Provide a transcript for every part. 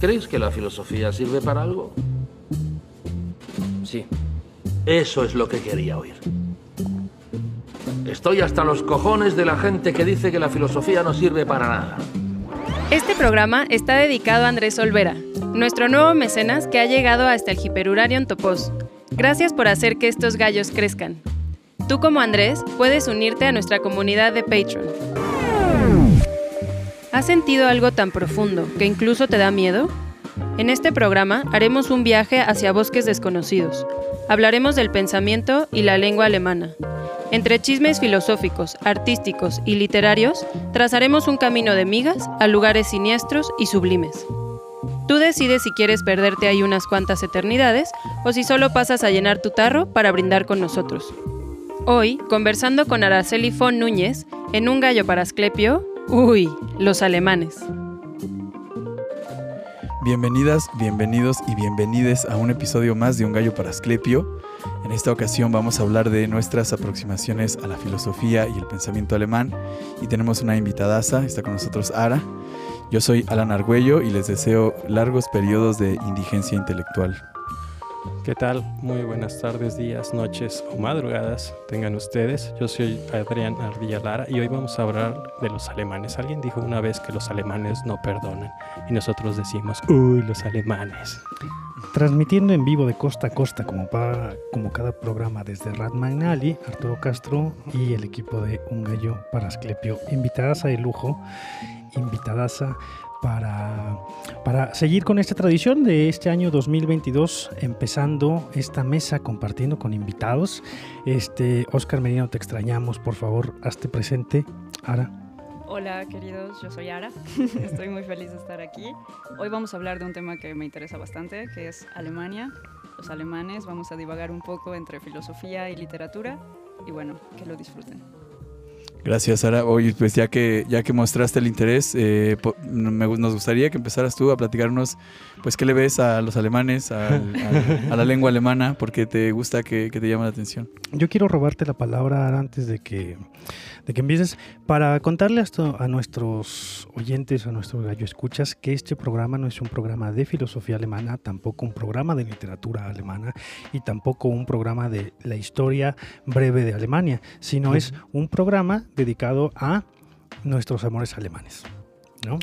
¿Crees que la filosofía sirve para algo? Sí. Eso es lo que quería oír. Estoy hasta los cojones de la gente que dice que la filosofía no sirve para nada. Este programa está dedicado a Andrés Olvera, nuestro nuevo mecenas que ha llegado hasta el Hiperurarion Topos. Gracias por hacer que estos gallos crezcan. Tú como Andrés puedes unirte a nuestra comunidad de Patreon. ¿Has sentido algo tan profundo que incluso te da miedo? En este programa haremos un viaje hacia bosques desconocidos. Hablaremos del pensamiento y la lengua alemana. Entre chismes filosóficos, artísticos y literarios, trazaremos un camino de migas a lugares siniestros y sublimes. Tú decides si quieres perderte ahí unas cuantas eternidades o si solo pasas a llenar tu tarro para brindar con nosotros. Hoy, conversando con Araceli Fon Núñez, en Un Gallo para Asclepio, uy, los alemanes. Bienvenidas, bienvenidos y bienvenides a un episodio más de Un Gallo para Asclepio. En esta ocasión vamos a hablar de nuestras aproximaciones a la filosofía y el pensamiento alemán y tenemos una invitadaza, está con nosotros Ara. Yo soy Alan Argüello y les deseo largos periodos de indigencia intelectual. ¿Qué tal? Muy buenas tardes, días, noches o madrugadas tengan ustedes. Yo soy Adrián Ardilla Lara y hoy vamos a hablar de los alemanes. Alguien dijo una vez que los alemanes no perdonan y nosotros decimos, uy, los alemanes. Transmitiendo en vivo de costa a costa como, para, como cada programa desde Rad Magnali, Arturo Castro y el equipo de Un Gallo para Asclepio. Invitadas a de lujo, invitadas a para, para seguir con esta tradición de este año 2022, empezando esta mesa compartiendo con invitados. Este, Oscar Merino, te extrañamos, por favor, hazte presente. Ara. Hola queridos, yo soy Ara, estoy muy feliz de estar aquí. Hoy vamos a hablar de un tema que me interesa bastante, que es Alemania, los alemanes. Vamos a divagar un poco entre filosofía y literatura y bueno, que lo disfruten. Gracias, Sara. Oye, pues ya que, ya que mostraste el interés, eh, nos gustaría que empezaras tú a platicarnos, pues, qué le ves a los alemanes, a, la lengua alemana, porque te gusta que, que te llama la atención. Yo quiero robarte la palabra antes de que, de que empieces para contarle a, a nuestros oyentes, a nuestros gallo escuchas, que este programa no es un programa de filosofía alemana, tampoco un programa de literatura alemana y tampoco un programa de la historia breve de Alemania, sino es un programa dedicado a nuestros amores alemanes. ¿no?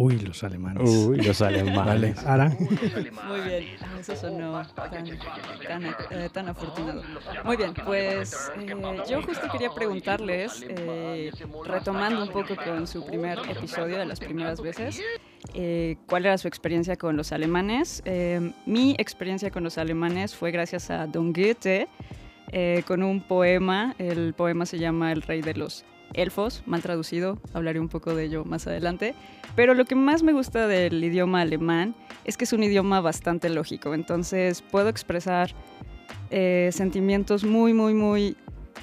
Uy, los alemanes. Uy, los alemanes. Ara. Muy bien, eso sonó tan, eh, tan, afortunado. Muy bien, pues eh, yo justo quería preguntarles, eh, retomando un poco con su primer episodio de las primeras veces, ¿cuál era su experiencia con los alemanes? mi experiencia con los alemanes fue gracias a Don Goethe, con un poema, el poema se llama El Rey de los elfos, mal traducido, hablaré un poco de ello más adelante, pero lo que más me gusta del idioma alemán es que es un idioma bastante lógico, entonces puedo expresar eh, sentimientos muy, muy, muy,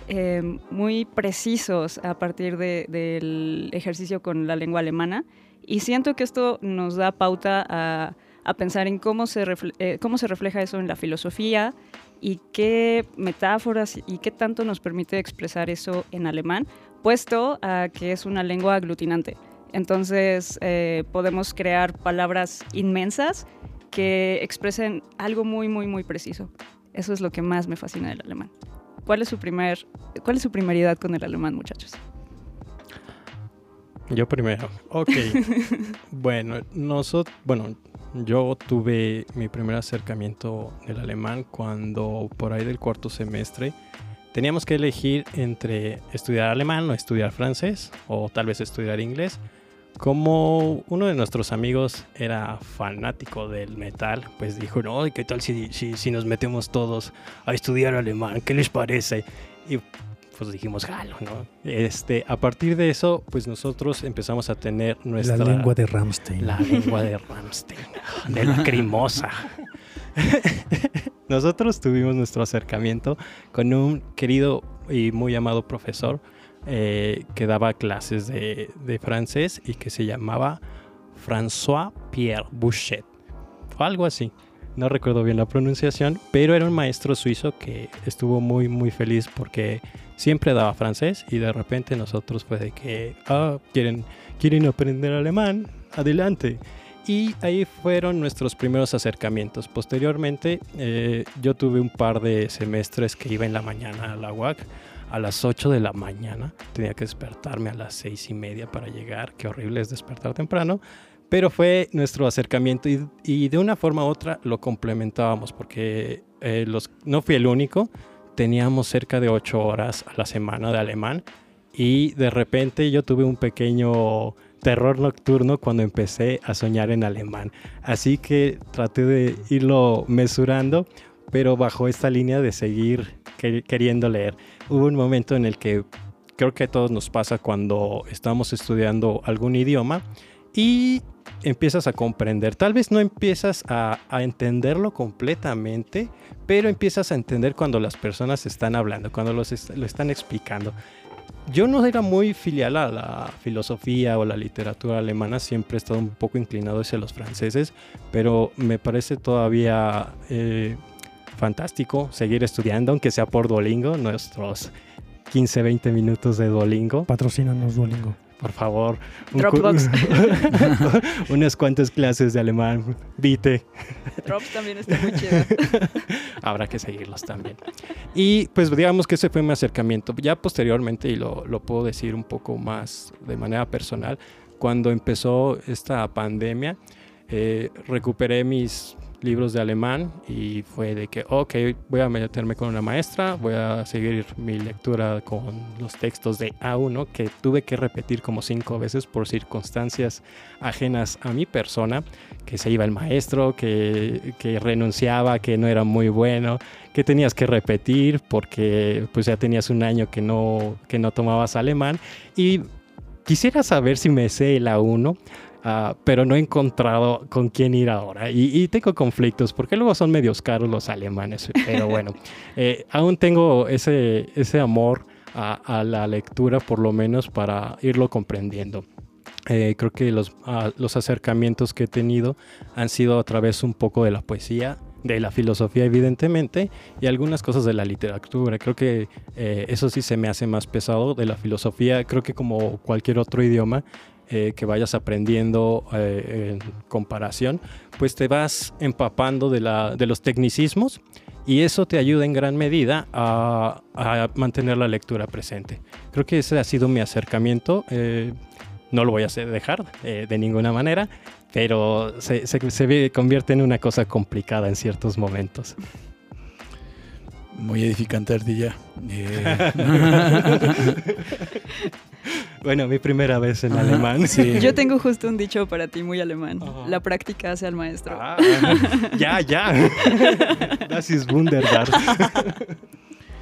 eh, muy precisos a partir del ejercicio con la lengua alemana. Y siento que esto nos da pauta a, pensar en cómo se, eh, cómo se refleja eso en la filosofía y qué metáforas y qué tanto nos permite expresar eso en alemán, puesto a que es una lengua aglutinante. Entonces eh, podemos crear palabras inmensas que expresen algo muy, muy, muy preciso. Eso es lo que más me fascina del alemán. ¿Cuál es su, primer, cuál es su primeridad con el alemán, muchachos? Yo primero. Ok. bueno, nosotros, bueno, yo tuve mi primer acercamiento del alemán cuando por ahí del cuarto semestre teníamos que elegir entre estudiar alemán o estudiar francés o tal vez estudiar inglés. Como uno de nuestros amigos era fanático del metal, pues dijo, no, ¿qué tal si, si, si nos metemos todos a estudiar alemán? ¿Qué les parece? Y pues dijimos, jalo, ¿no? Este, a partir de eso, pues nosotros empezamos a tener nuestra... La lengua de Ramstein. La lengua de Ramstein, de la crimosa. nosotros tuvimos nuestro acercamiento con un querido y muy amado profesor eh, que daba clases de, francés y que se llamaba François Pierre Bouchet, o algo así no recuerdo bien la pronunciación, pero era un maestro suizo que estuvo muy, muy feliz porque siempre daba francés y de repente nosotros fue de que, ah, quieren, quieren aprender alemán, adelante. Y ahí fueron nuestros primeros acercamientos. Posteriormente, eh, yo tuve un par de semestres que iba en la mañana a la UAC a las 8 de la mañana. Tenía que despertarme a las 6 y media para llegar. Qué horrible es despertar temprano. Pero fue nuestro acercamiento y, de una forma u otra lo complementábamos porque eh, los, no fui el único. Teníamos cerca de 8 horas a la semana de alemán y de repente yo tuve un pequeño terror nocturno cuando empecé a soñar en alemán. Así que traté de irlo mesurando, pero bajo esta línea de seguir queriendo leer. Hubo un momento en el que creo que a todos nos pasa cuando estamos estudiando algún idioma y empiezas a comprender. Tal vez no empiezas a, entenderlo completamente, pero empiezas a entender cuando las personas están hablando, cuando lo están explicando. Yo no era muy filial a la filosofía o la literatura alemana, siempre he estado un poco inclinado hacia los franceses, pero me parece todavía eh, fantástico seguir estudiando, aunque sea por Duolingo, nuestros 15, 20 minutos de Duolingo. Patrocínanos Duolingo por favor. Dropbox. unas cuantas clases de alemán. Vite. Drops también está muy chido. Habrá que seguirlos también. Y pues digamos que ese fue mi acercamiento. Ya posteriormente, y lo, lo puedo decir un poco más de manera personal, cuando empezó esta pandemia, eh, recuperé mis libros de alemán y fue de que, ok, voy a meterme con una maestra, voy a seguir mi lectura con los textos de A1 que tuve que repetir como cinco veces por circunstancias ajenas a mi persona, que se iba el maestro, que, que renunciaba, que no era muy bueno, que tenías que repetir porque pues ya tenías un año que no, que no tomabas alemán. Y quisiera saber si me sé el A1 Ah, pero no he encontrado con quién ir ahora. Y, tengo conflictos, porque luego son medios caros los alemanes. Pero bueno, eh, aún tengo ese, ese amor a, la lectura, por lo menos para irlo comprendiendo. Eh, creo que los, ah, los acercamientos que he tenido han sido a través un poco de la poesía, de la filosofía evidentemente y algunas cosas de la literatura. Creo que eh, eso sí se me hace más pesado de la filosofía. Creo que como cualquier otro idioma, eh, que vayas aprendiendo eh, en comparación, pues te vas empapando de, la, de los tecnicismos y eso te ayuda en gran medida a, mantener la lectura presente. Creo que ese ha sido mi acercamiento. Eh, no lo voy a dejar de ninguna manera, pero se, se, se convierte en una cosa complicada en ciertos momentos. Muy edificante, Ardilla. bueno, mi primera vez en alemán. Sí. Yo tengo justo un dicho para ti muy alemán. La práctica hace al maestro. Ah, ya, ya. Das ist wunderbar.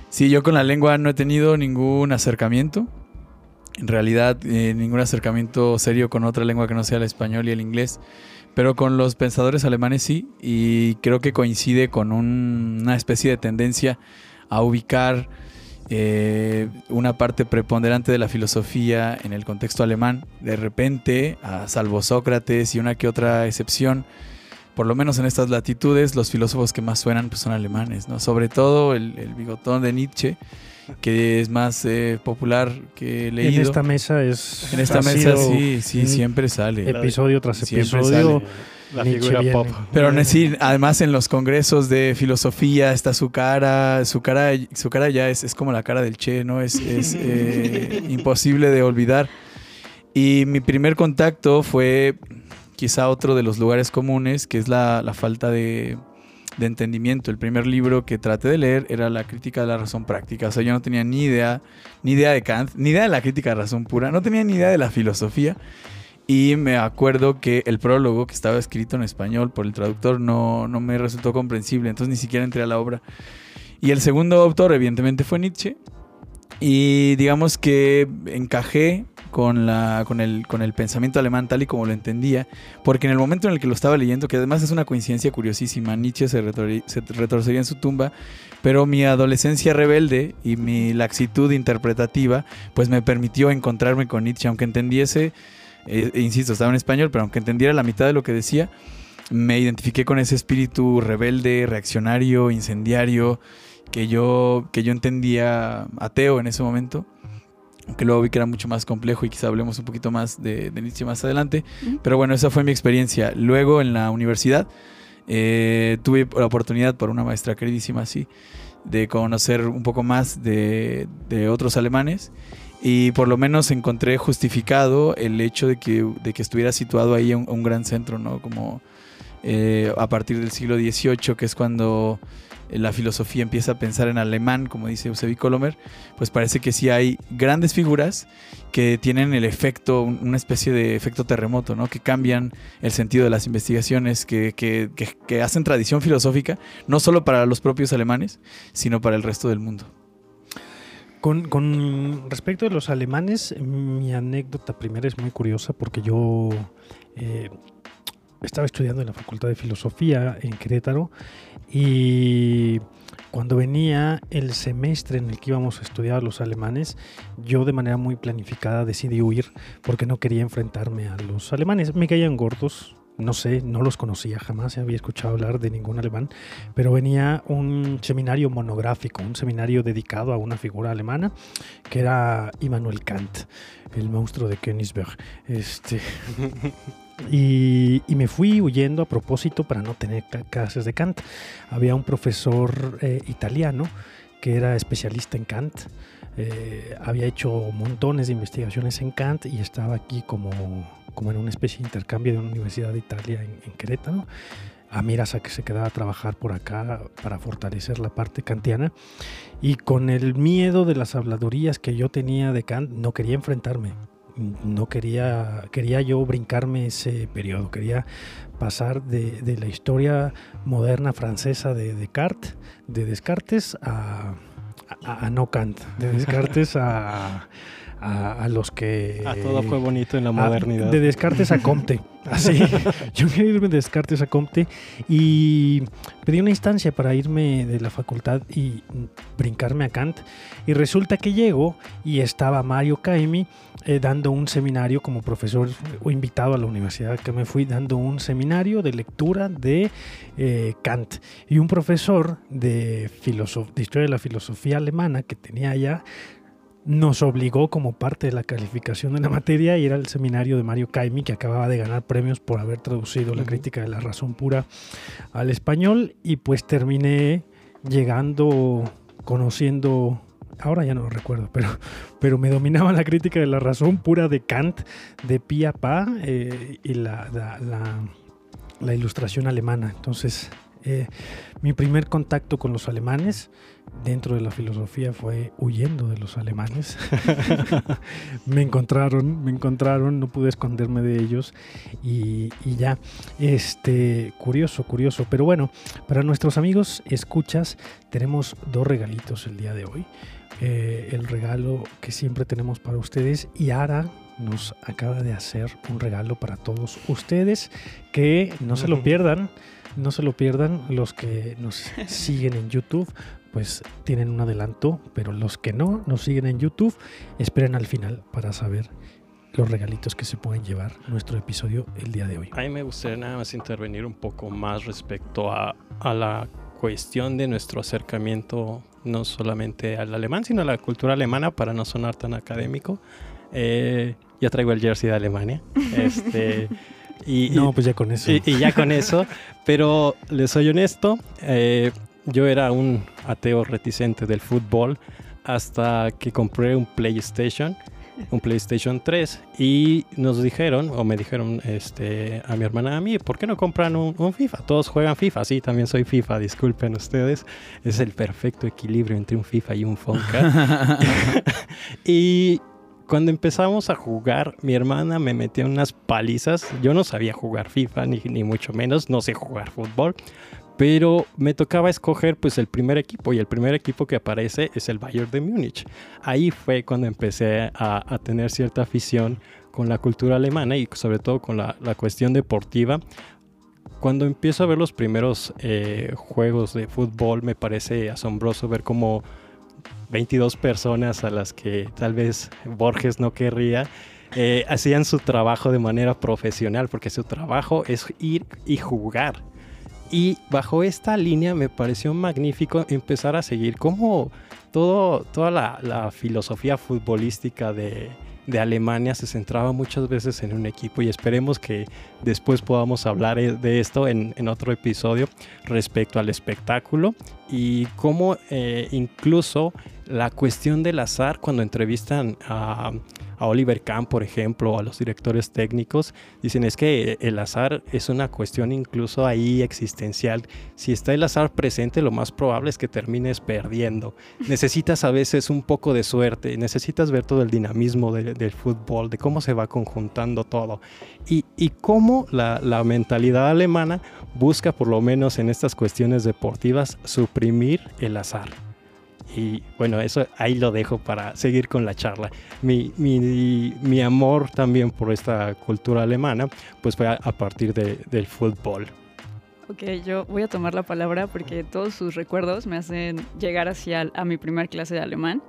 sí, yo con la lengua no he tenido ningún acercamiento. En realidad, eh, ningún acercamiento serio con otra lengua que no sea el español y el inglés. Pero con los pensadores alemanes sí, y creo que coincide con una especie de tendencia a ubicar eh, una parte preponderante de la filosofía en el contexto alemán. De repente, a salvo Sócrates y una que otra excepción, por lo menos en estas latitudes, los filósofos que más suenan pues, son alemanes, ¿no? Sobre todo el, el bigotón de Nietzsche que es más eh, popular que leído. En esta mesa es. En esta mesa sí, sí, siempre sale. Episodio tras episodio. La figura pop. Pero sí, además en los congresos de filosofía está su cara, su cara, su cara ya es, es como la cara del Che, ¿no? Es, es eh, imposible de olvidar. Y mi primer contacto fue quizá otro de los lugares comunes, que es la, la falta de, de entendimiento. El primer libro que traté de leer era La crítica de la razón práctica. O sea, yo no tenía ni idea, ni idea de Kant, ni idea de la crítica de la razón pura, no tenía ni idea de la filosofía. Y me acuerdo que el prólogo que estaba escrito en español por el traductor no, no me resultó comprensible, entonces ni siquiera entré a la obra. Y el segundo autor, evidentemente, fue Nietzsche. Y digamos que encajé con, la, con, el, con el pensamiento alemán tal y como lo entendía, porque en el momento en el que lo estaba leyendo, que además es una coincidencia curiosísima, Nietzsche se, retorcería en su tumba, pero mi adolescencia rebelde y mi laxitud interpretativa, pues me permitió encontrarme con Nietzsche, aunque entendiese, eh, insisto, estaba en español, pero aunque entendiera la mitad de lo que decía, me identifiqué con ese espíritu rebelde, reaccionario, incendiario, que yo, que yo entendía ateo en ese momento aunque luego vi que era mucho más complejo y quizá hablemos un poquito más de, de Nietzsche más adelante. Pero bueno, esa fue mi experiencia. Luego en la universidad eh, tuve la oportunidad por una maestra queridísima así de conocer un poco más de, de otros alemanes y por lo menos encontré justificado el hecho de que, estuviera situado ahí un, un gran centro, ¿no? Como eh, a partir del siglo XVIII, que es cuando la filosofía empieza a pensar en alemán, como dice Eusebi Colomer, pues parece que sí hay grandes figuras que tienen el efecto, una especie de efecto terremoto, ¿no? que cambian el sentido de las investigaciones, que, que, que hacen tradición filosófica, no solo para los propios alemanes, sino para el resto del mundo. Con, respecto a los alemanes, mi anécdota primera es muy curiosa porque yo eh, estaba estudiando en la Facultad de Filosofía en Querétaro y cuando venía el semestre en el que íbamos a estudiar los alemanes, yo de manera muy planificada decidí huir porque no quería enfrentarme a los alemanes. Me caían gordos, no sé, no los conocía jamás, había escuchado hablar de ningún alemán, pero venía un seminario monográfico, un seminario dedicado a una figura alemana que era Immanuel Kant, el monstruo de Königsberg. Este, y, me fui huyendo a propósito para no tener clases de Kant. Había un profesor eh, italiano que era especialista en Kant. Eh, había hecho montones de investigaciones en Kant y estaba aquí como, como en una especie de intercambio de una universidad de Italia en, en Querétaro. A miras a que se quedaba a trabajar por acá para fortalecer la parte kantiana. Y con el miedo de las habladurías que yo tenía de Kant, no quería enfrentarme no quería, quería yo brincarme ese periodo, quería pasar de, de la historia moderna francesa de Descartes, de Descartes a, a, a no Kant, de Descartes a, a, a, los que... A todo fue bonito en la modernidad. de Descartes a Comte. Así. Yo quería irme de Descartes a Comte y pedí una instancia para irme de la facultad y brincarme a Kant. Y resulta que llego y estaba Mario Caimi eh, dando un seminario como profesor o invitado a la universidad que me fui dando un seminario de lectura de eh, Kant. Y un profesor de, de historia de la filosofía alemana que tenía allá nos obligó como parte de la calificación de la materia a ir al seminario de Mario Caimi, que acababa de ganar premios por haber traducido la crítica de la razón pura al español, y pues terminé llegando, conociendo, ahora ya no lo recuerdo, pero, pero me dominaba la crítica de la razón pura de Kant, de Pia Pa, eh, y la, la, la, la, ilustración alemana. Entonces, eh, mi primer contacto con los alemanes dentro de la filosofía fue huyendo de los alemanes. me encontraron, me encontraron, no pude esconderme de ellos y, y, ya, este, curioso, curioso. Pero bueno, para nuestros amigos escuchas, tenemos dos regalitos el día de hoy. Eh, el regalo que siempre tenemos para ustedes y Ara nos acaba de hacer un regalo para todos ustedes que no se lo pierdan. No se lo pierdan los que nos siguen en YouTube, pues tienen un adelanto, pero los que no nos siguen en YouTube, esperen al final para saber los regalitos que se pueden llevar nuestro episodio el día de hoy. A mí me gustaría nada más intervenir un poco más respecto a, a la cuestión de nuestro acercamiento no solamente al alemán, sino a la cultura alemana para no sonar tan académico. Eh, ya traigo el jersey de Alemania. Este, y, no, pues ya con eso. Y, y ya con eso. Pero les soy honesto, eh, yo era un ateo reticente del fútbol hasta que compré un PlayStation, un PlayStation 3 y nos dijeron, o me dijeron este, a mi hermana, a mí, ¿por qué no compran un, un, FIFA? Todos juegan FIFA, sí, también soy FIFA, disculpen ustedes, es el perfecto equilibrio entre un FIFA y un Fonca. y cuando empezamos a jugar, mi hermana me metió unas palizas. Yo no sabía jugar FIFA, ni, ni mucho menos, no sé jugar fútbol. Pero me tocaba escoger pues el primer equipo y el primer equipo que aparece es el Bayern de Múnich. Ahí fue cuando empecé a, a, tener cierta afición con la cultura alemana y sobre todo con la, la cuestión deportiva. Cuando empiezo a ver los primeros eh, juegos de fútbol me parece asombroso ver cómo 22 personas a las que tal vez Borges no querría, eh, hacían su trabajo de manera profesional, porque su trabajo es ir y jugar. Y bajo esta línea me pareció magnífico empezar a seguir cómo todo, toda la filosofía futbolística de, de Alemania se centraba muchas veces en un equipo y esperemos que después podamos hablar eh, de esto en, en otro episodio respecto al espectáculo y cómo eh, incluso la cuestión del azar cuando entrevistan a a Oliver Kahn, por ejemplo, a los directores técnicos, dicen es que el azar es una cuestión incluso ahí existencial. Si está el azar presente, lo más probable es que termines perdiendo. Necesitas a veces un poco de suerte, necesitas ver todo el dinamismo del fútbol, de cómo se va conjuntando todo y, y cómo la, la mentalidad alemana busca, por lo menos en estas cuestiones deportivas, suprimir el azar. Y bueno, eso ahí lo dejo para seguir con la charla. Mi, mi, mi amor también por esta cultura alemana, pues fue a, a partir de, del fútbol. Ok, yo voy a tomar la palabra porque todos sus recuerdos me hacen llegar hacia a mi primer clase de alemán.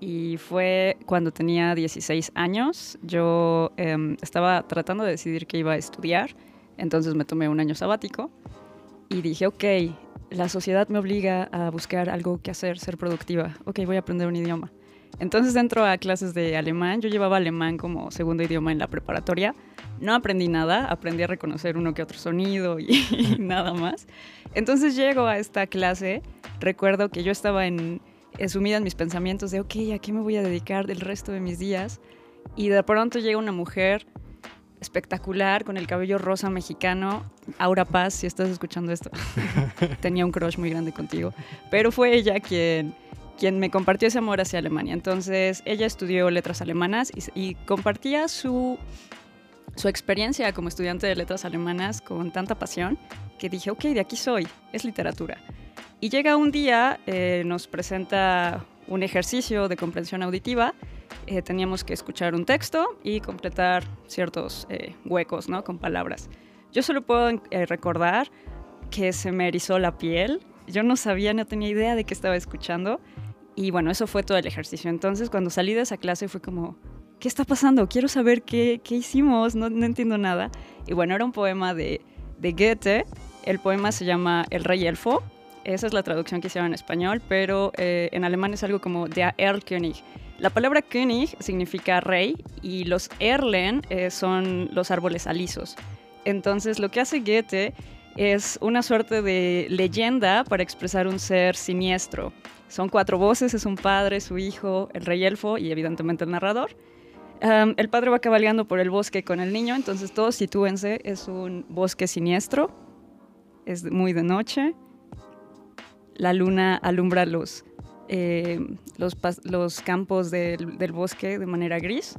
Y fue cuando tenía 16 años. Yo eh, estaba tratando de decidir qué iba a estudiar. Entonces me tomé un año sabático y dije, ok, la sociedad me obliga a buscar algo que hacer, ser productiva. Ok, voy a aprender un idioma. Entonces entro a clases de alemán. Yo llevaba alemán como segundo idioma en la preparatoria. No aprendí nada, aprendí a reconocer uno que otro sonido y, y nada más. Entonces llego a esta clase. Recuerdo que yo estaba en, sumida en mis pensamientos de, ok, ¿a qué me voy a dedicar del resto de mis días? Y de pronto llega una mujer espectacular, con el cabello rosa mexicano. Aura Paz, si estás escuchando esto, tenía un crush muy grande contigo. Pero fue ella quien, quien me compartió ese amor hacia Alemania. Entonces, ella estudió letras alemanas y, y compartía su, su experiencia como estudiante de letras alemanas con tanta pasión que dije, ok, de aquí soy, es literatura. Y llega un día, eh, nos presenta un ejercicio de comprensión auditiva eh, teníamos que escuchar un texto y completar ciertos eh, huecos, ¿no? Con palabras. Yo solo puedo eh, recordar que se me erizó la piel. Yo no sabía, no tenía idea de qué estaba escuchando. Y bueno, eso fue todo el ejercicio. Entonces, cuando salí de esa clase fue como, ¿qué está pasando? Quiero saber qué, qué hicimos, no, no, entiendo nada. Y bueno, era un poema de, de Goethe. El poema se llama El Rey Elfo. Esa es la traducción que hicieron en español, pero eh, en alemán es algo como Der Erlkönig. La palabra König significa rey y los Erlen eh, son los árboles alisos. Entonces lo que hace Goethe es una suerte de leyenda para expresar un ser siniestro. Son cuatro voces, es un padre, su hijo, el rey elfo y evidentemente el narrador. El padre va cabalgando por el bosque con el niño, entonces todos sitúense, es un bosque siniestro, es muy de noche, la luna alumbra los eh, los, campos del, bosque de manera gris.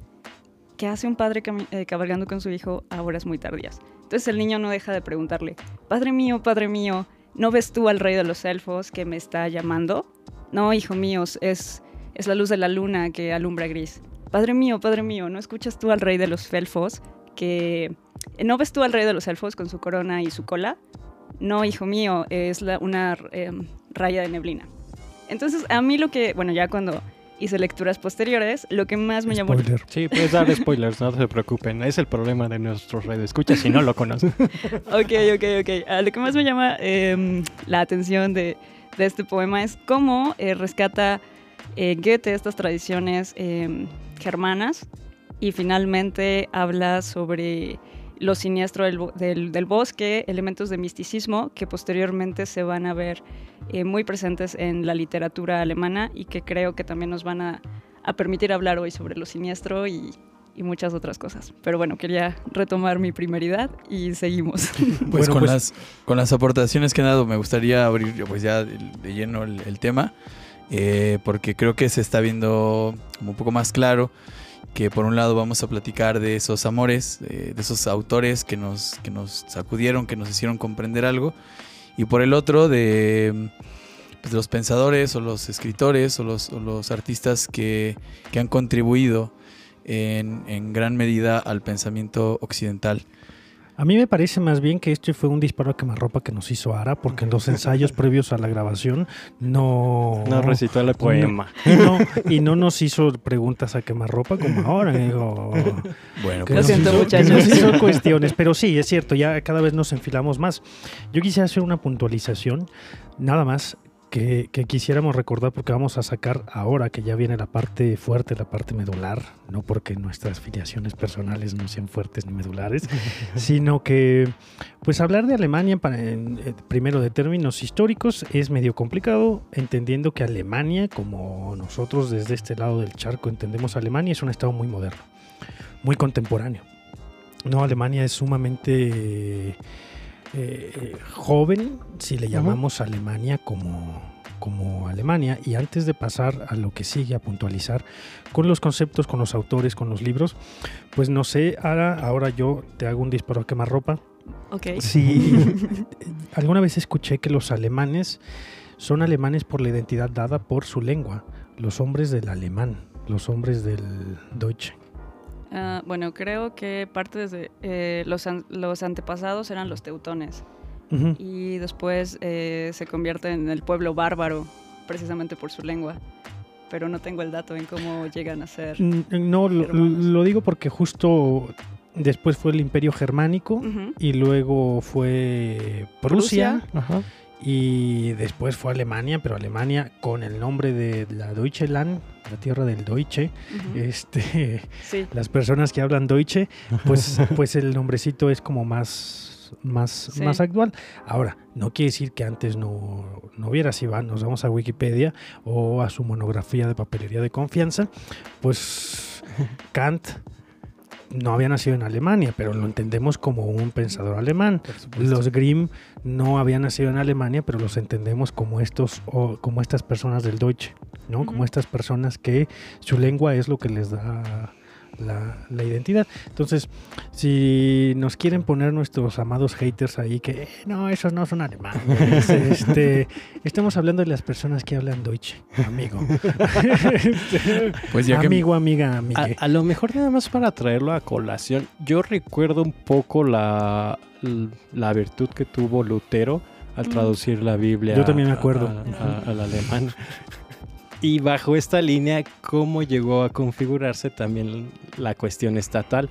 ¿Qué hace un padre eh, cabalgando con su hijo a horas muy tardías? Entonces el niño no deja de preguntarle, Padre mío, Padre mío, ¿no ves tú al rey de los elfos que me está llamando? No, hijo mío, es, es la luz de la luna que alumbra gris. Padre mío, Padre mío, ¿no escuchas tú al rey de los elfos que... ¿No ves tú al rey de los elfos con su corona y su cola? No, hijo mío, es una eh, raya de neblina. Entonces, a mí lo que, bueno, ya cuando hice lecturas posteriores, lo que más me llamó... Spoiler. Sí, puedes dar spoilers, no se preocupen. Es el problema de nuestros redes. Escucha si no lo conoces. ok, ok, ok. Uh, lo que más me llama eh, la atención de, de, este poema es cómo eh, rescata eh, Goethe estas tradiciones em, germanas y finalmente habla sobre lo siniestro del, del, del, bosque, elementos de misticismo que posteriormente se van a ver eh, muy presentes en la literatura alemana y que creo que también nos van a, a permitir hablar hoy sobre lo siniestro y, y, muchas otras cosas. Pero bueno, quería retomar mi primeridad y seguimos. Pues, bueno, con, pues, las, con las aportaciones que han dado me gustaría abrir pues ya de lleno el, el tema, eh, porque creo que se está viendo como un poco más claro que por un lado vamos a platicar de esos amores, de, esos autores que nos, que nos sacudieron, que nos hicieron comprender algo, y por el otro de, pues, los pensadores o los escritores o los, artistas que, que, han contribuido en, gran medida al pensamiento occidental. A mí me parece más bien que este fue un disparo a quemarropa que nos hizo Ara, porque en los ensayos previos a la grabación no... No recitó el poema. Y no, y no nos hizo preguntas a quemarropa como ahora. Digo, Bueno, que Lo nos siento, hizo- muchachos. nos hizo cuestiones, pero sí, es cierto, ya cada vez nos enfilamos más. Yo quisiera hacer una puntualización, nada más, que, que quisiéramos recordar, porque vamos a sacar ahora que ya viene la parte fuerte, la parte medular, no porque nuestras filiaciones personales no sean fuertes ni medulares, sino que, pues hablar de Alemania, para, en- eh, primero de términos históricos, es medio complicado, entendiendo que Alemania, como nosotros desde este lado del charco entendemos Alemania, es un estado muy moderno, muy contemporáneo. No, Alemania es sumamente eh, joven, si le llamamos Alemania como, como Alemania. Y antes de pasar a lo que sigue, a puntualizar con los conceptos, con los autores, con los libros, pues no sé, ahora, ahora yo te hago un disparo a quemarropa. Ok. Sí, alguna vez escuché que los alemanes son alemanes por la identidad dada por su lengua, los hombres del alemán, los hombres del Deutsche. Ah, bueno, creo que parte desde eh, los, an- los antepasados eran los teutones y después eh, se convierte en el pueblo bárbaro precisamente por su lengua. Pero no tengo el dato en cómo llegan a ser. Mm, No, lo, digo porque justo después fue el Imperio Germánico y luego fue Prusia, Ajá. y después fue Alemania, pero Alemania con el nombre de la Deutsche Land, la tierra del Deutsche. Este, Sí. las personas que hablan Deutsche, pues, pues el nombrecito es como más, más, Sí. más actual. Ahora, no quiere decir que antes no, no hubiera, si van, nos vamos a Wikipedia o a su monografía de papelería de confianza, pues Kant no había nacido en Alemania, pero lo entendemos como un pensador alemán. Los Grimm no habían nacido en Alemania, pero los entendemos como estos o como estas personas del Deutsche, ¿no? Como estas personas que su lengua es lo que les da la, la identidad. Entonces, si nos quieren poner nuestros amados haters ahí que "Eh, no, esos no son alemanes, este, estamos hablando de las personas que hablan Deutsche, amigo. Pues ya que amigo, amiga, A, amigue. a lo mejor nada más para traerlo a colación, yo recuerdo un poco la, la virtud que tuvo Lutero al Mm. traducir la Biblia Yo también me a- acuerdo. a- a- al alemán. Y bajo esta línea, cómo llegó a configurarse también la cuestión estatal,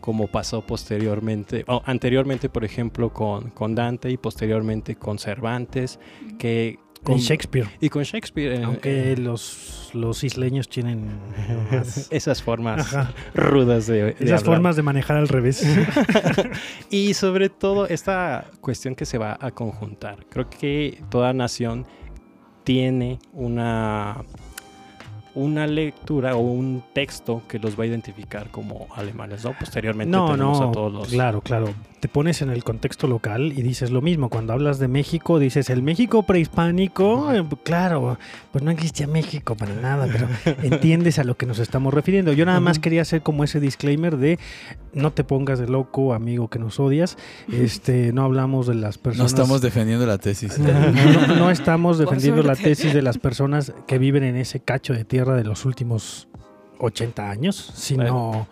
como pasó posteriormente, o anteriormente, por ejemplo, con, con Dante y posteriormente con Cervantes, que Con Shakespeare. y con Shakespeare. eh, Aunque eh, los, los isleños tienen más- esas formas Ajá. rudas de, de esas hablar. formas de manejar al revés. y sobre todo esta cuestión que se va a conjuntar. Creo que toda nación tiene una, una lectura o un texto que los va a identificar como alemanes, ¿no? Posteriormente No, tenemos no, a todos los... claro, claro. Te pones en el contexto local y dices lo mismo. Cuando hablas de México, dices el México prehispánico. eh, claro, pues no existía México para nada, pero entiendes a lo que nos estamos refiriendo. Yo nada más quería hacer como ese disclaimer de no te pongas de loco, amigo que nos odias. Este, no hablamos de las no personas. estamos defendiendo la tesis. No, no- no estamos defendiendo la tesis de las personas que viven en ese cacho de tierra de los últimos 80 años, sino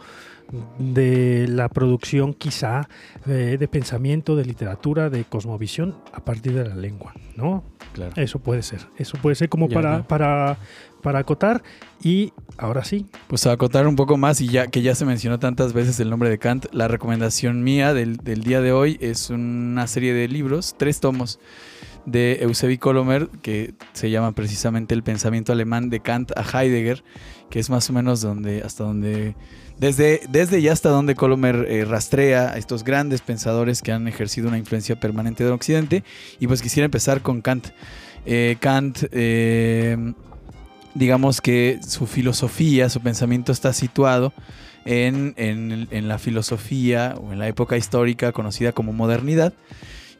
de la producción quizá eh, de pensamiento, de literatura, de cosmovisión a partir de la lengua, ¿no? Claro. Eso puede ser, eso puede ser como Ya, para, ya. para, para acotar y ahora sí, Pues a acotar un poco más y ya que ya se mencionó tantas veces el nombre de Kant, la recomendación mía del, del día de hoy es una serie de libros, tres tomos de Eusebi Kolomer que se llaman precisamente El pensamiento alemán de Kant a Heidegger, que es más o menos donde hasta donde desde desde ya hasta donde Kolomer eh, rastrea a estos grandes pensadores que han ejercido una influencia permanente en Occidente y pues quisiera empezar con Kant. Eh, Kant eh, digamos que su filosofía, su pensamiento está situado en, en en la filosofía o en la época histórica conocida como modernidad,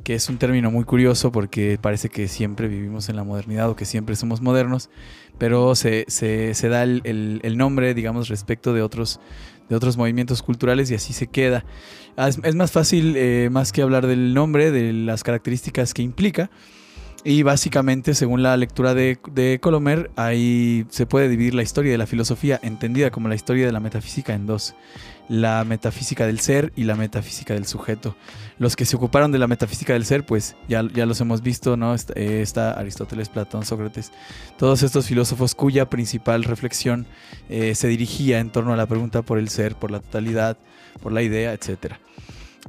que es un término muy curioso porque parece que siempre vivimos en la modernidad o que siempre somos modernos, pero se, se- da el, el- nombre, digamos, respecto de otros, de otros movimientos culturales y así se queda. Ah, Es, es más fácil, eh, más que hablar del nombre, de las características que implica. Y básicamente, según la lectura de, Colomer, ahí se puede dividir la historia de la filosofía, entendida como la historia de la metafísica, en dos. La metafísica del ser y la metafísica del sujeto. Los que se ocuparon de la metafísica del ser, pues ya, ya los hemos visto, ¿no? Está, eh, está Aristóteles, Platón, Sócrates. Todos estos filósofos cuya principal reflexión eh, se dirigía en torno a la pregunta por el ser, por la totalidad, por la idea, etcétera.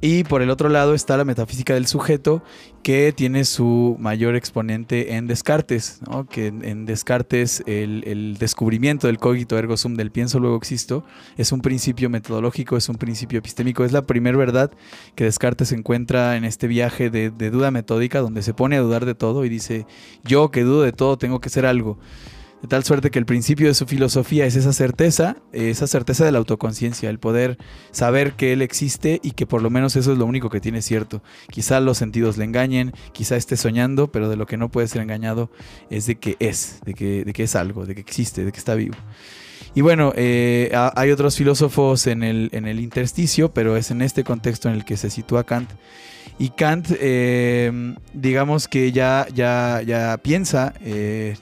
Y por el otro lado está la metafísica del sujeto, que tiene su mayor exponente en Descartes, ¿no? que en, Descartes el, descubrimiento del cogito ergo sum, del pienso luego existo, es un principio metodológico, es un principio epistémico, es la primera verdad que Descartes encuentra en este viaje de, de duda metódica, donde se pone a dudar de todo y dice, yo que dudo de todo tengo que ser algo. De tal suerte que el principio de su filosofía es esa certeza, esa certeza de la autoconciencia, el poder saber que Él existe y que por lo menos eso es lo único que tiene cierto. Quizá los sentidos le engañen, quizá esté soñando, pero de lo que no puede ser engañado es de que es, de que, es algo, de que existe, de que está vivo. Y bueno, eh, hay otros filósofos en el, en el intersticio, pero es en este contexto en el que se sitúa Kant. Y Kant, eh, digamos que ya, ya, ya piensa eh,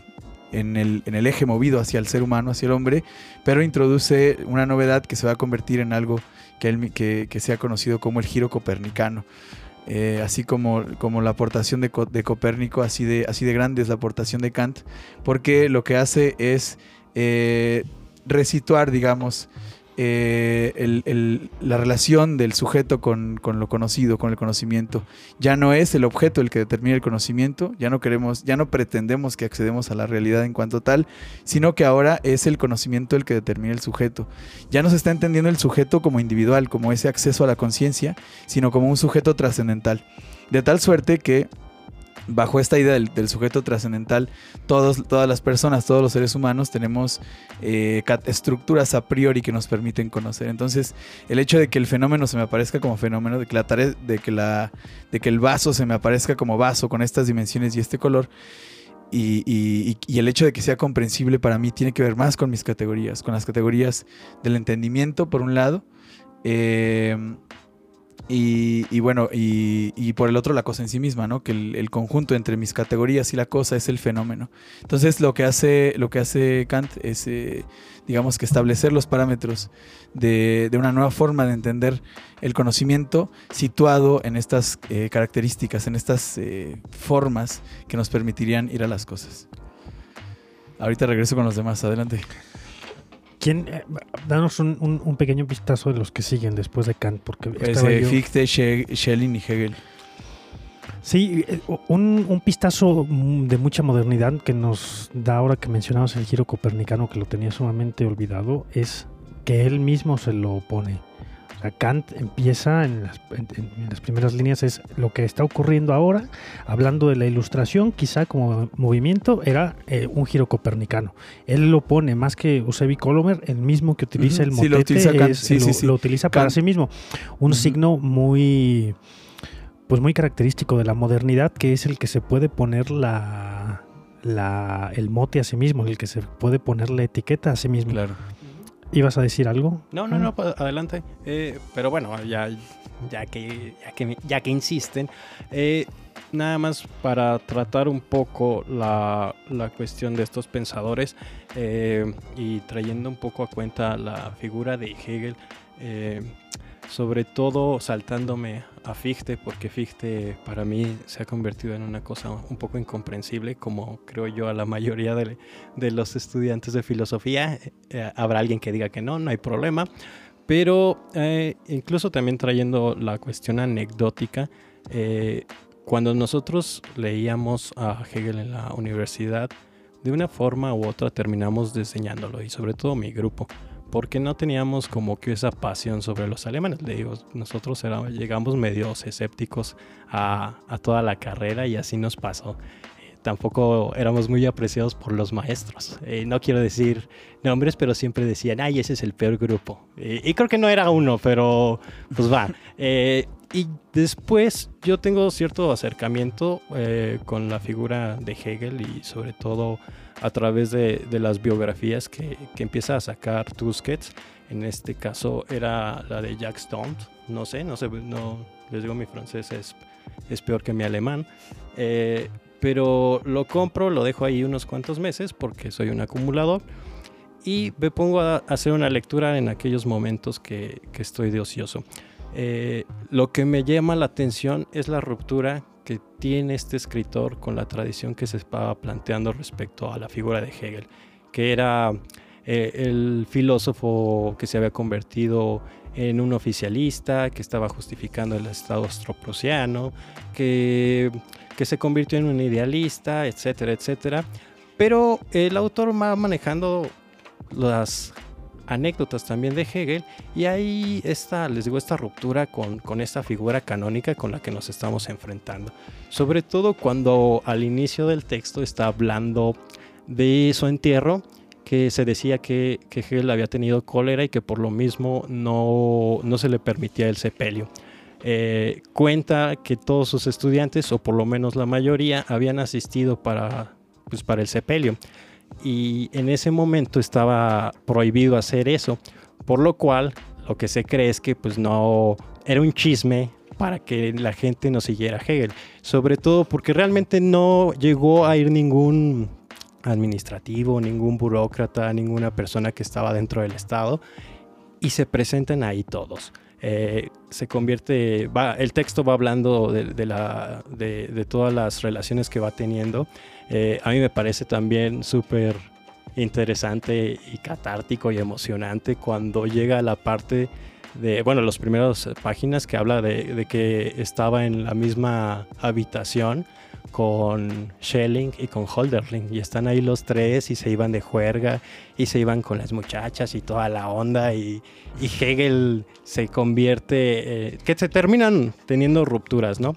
en el, en el, eje movido hacia el ser humano, hacia el hombre, pero introduce una novedad que se va a convertir en algo que, él, que, que sea conocido como el giro copernicano. Eh, así como, como, la aportación de, de, Copérnico, así de, así de grande es la aportación de Kant, porque lo que hace es eh, resituar, digamos, eh, la relación del sujeto con, con, lo conocido, con el conocimiento. Ya no es el objeto el que determina el conocimiento, ya no queremos, ya no pretendemos que accedemos a la realidad en cuanto tal, sino que ahora es el conocimiento el que determina el sujeto. Ya no se está entendiendo el sujeto como individual, como ese acceso a la conciencia, sino como un sujeto trascendental. De tal suerte que bajo esta idea del, sujeto trascendental, todas las personas, todos los seres humanos tenemos eh, estructuras a priori que nos permiten conocer. Entonces, el hecho de que el fenómeno se me aparezca como fenómeno, de que, la de que, la, de que el vaso se me aparezca como vaso con estas dimensiones y este color, y, y, y, el hecho de que sea comprensible para mí tiene que ver más con mis categorías, con las categorías del entendimiento, por un lado, eh, y, bueno, y, por el otro la cosa en sí misma, ¿no? Que el, el, conjunto entre mis categorías y la cosa es el fenómeno. Entonces lo que hace, lo que hace Kant es, eh, digamos que establecer los parámetros de, de, una nueva forma de entender el conocimiento situado en estas eh, características, en estas eh, formas que nos permitirían ir a las cosas. Ahorita regreso con los demás, adelante. ¿Quién, eh, danos un, un, un, pequeño vistazo de los que siguen después de Kant, porque pues, eh, yo... Fichte, Schelling y Hegel. Sí, eh, un, un, vistazo de mucha modernidad que nos da ahora que mencionabas el giro copernicano, que lo tenía sumamente olvidado, es que él mismo se lo opone. O sea, Kant empieza en las, en, en las, primeras líneas, es lo que está ocurriendo ahora, hablando de la ilustración, quizá como movimiento, era eh, un giro copernicano. Él lo pone más que Eusebi Colomer, el mismo que utiliza uh -huh. el motete, sí, lo utiliza, Kant. Es, sí, lo, sí, sí. lo, utiliza para sí mismo. Un uh -huh. signo muy, pues muy característico de la modernidad, que es el que se puede poner la, la, el mote a sí mismo, el que se puede poner la etiqueta a sí mismo. Claro. ¿Ibas a decir algo? No, no, no, adelante. Eh, pero bueno, ya, ya, que, ya, que, ya que insisten, eh, nada más para tratar un poco la, la cuestión de estos pensadores eh, y trayendo un poco a cuenta la figura de Hegel, sobre todo saltándome a Fichte, porque Fichte para mí se ha convertido en una cosa un poco incomprensible, como creo yo a la mayoría de, los estudiantes de filosofía. Eh, habrá alguien que diga que no, no hay problema. Pero eh, incluso también trayendo la cuestión anecdótica, eh, cuando nosotros leíamos a Hegel en la universidad, de una forma u otra terminamos diseñándolo, y sobre todo mi grupo porque no teníamos como que esa pasión sobre los alemanes. Le digo, nosotros llegamos medios escépticos a, a, toda la carrera y así nos pasó. Eh, tampoco éramos muy apreciados por los maestros. Eh, no quiero decir nombres, pero siempre decían, ay, ese es el peor grupo. Eh, y creo que no era uno, pero pues va. Eh, y después yo tengo cierto acercamiento con la figura de Hegel y sobre todo a través de, las biografías que, que, empieza a sacar Tusquets. En este caso era la de Jack Stone. No sé, no sé, no, les digo mi francés es, peor que mi alemán. Eh, pero lo compro, lo dejo ahí unos cuantos meses porque soy un acumulador y me pongo a hacer una lectura en aquellos momentos que, que estoy de ocioso. Eh, lo que me llama la atención es la ruptura que tiene este escritor con la tradición que se estaba planteando respecto a la figura de Hegel, que era eh, el filósofo que se había convertido en un oficialista, que estaba justificando el Estado austroprusiano, que, que se convirtió en un idealista, etcétera, etcétera. Pero el autor va manejando las anécdotas también de Hegel y ahí está, les digo, esta ruptura con, con, esta figura canónica con la que nos estamos enfrentando. Sobre todo cuando al inicio del texto está hablando de su entierro, que se decía que, que Hegel había tenido cólera y que por lo mismo no, no se le permitía el sepelio. Eh, cuenta que todos sus estudiantes, o por lo menos la mayoría, habían asistido para, pues, para el sepelio y en ese momento estaba prohibido hacer eso, por lo cual lo que se cree es que pues no era un chisme para que la gente no siguiera Hegel, sobre todo porque realmente no llegó a ir ningún administrativo, ningún burócrata, ninguna persona que estaba dentro del Estado y se presentan ahí todos. Eh, se convierte, va, el texto va hablando de, la, de, todas las relaciones que va teniendo. Eh, a mí me parece también súper interesante y catártico y emocionante cuando llega a la parte de, bueno, las primeras páginas que habla de, de que estaba en la misma habitación con Schelling y con Holderling y están ahí los tres y se iban de juerga y se iban con las muchachas y toda la onda y, Hegel se convierte, eh, que se terminan teniendo rupturas, ¿no?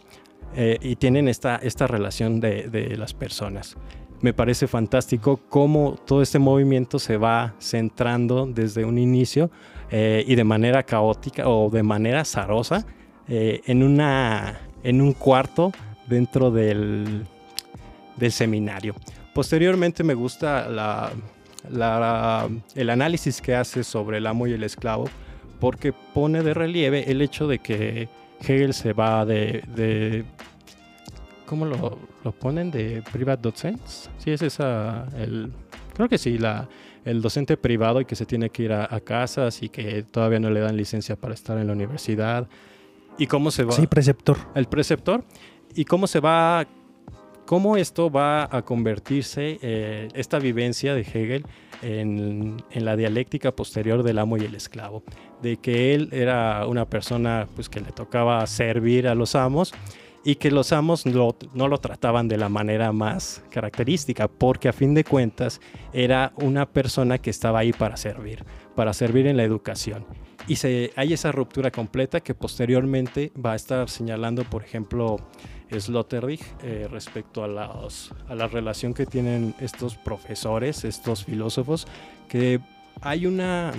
Eh, y tienen esta, esta relación de, las personas. Me parece fantástico cómo todo este movimiento se va centrando desde un inicio eh, y de manera caótica o de manera zarosa en, una, en un cuarto dentro del, del seminario. Posteriormente me gusta el análisis que hace sobre el amo y el esclavo porque pone de relieve el hecho de que Hegel se va de, de ¿cómo lo, lo, ponen? De private docents. Sí, es esa, el, creo que sí, la, el docente privado y que se tiene que ir a, a casas y que todavía no le dan licencia para estar en la universidad. ¿Y cómo se va? Sí, preceptor. El preceptor y cómo se va, cómo esto va a convertirse, eh, esta vivencia de Hegel, en, la dialéctica posterior del amo y el esclavo, de que él era una persona pues, que le tocaba servir a los amos y que los amos no, no, lo trataban de la manera más característica, porque a fin de cuentas era una persona que estaba ahí para servir, para servir en la educación. Y se, hay esa ruptura completa que posteriormente va a estar señalando, por ejemplo, Sloterdijk eh, respecto a, a la relación que tienen estos profesores, estos filósofos, que hay una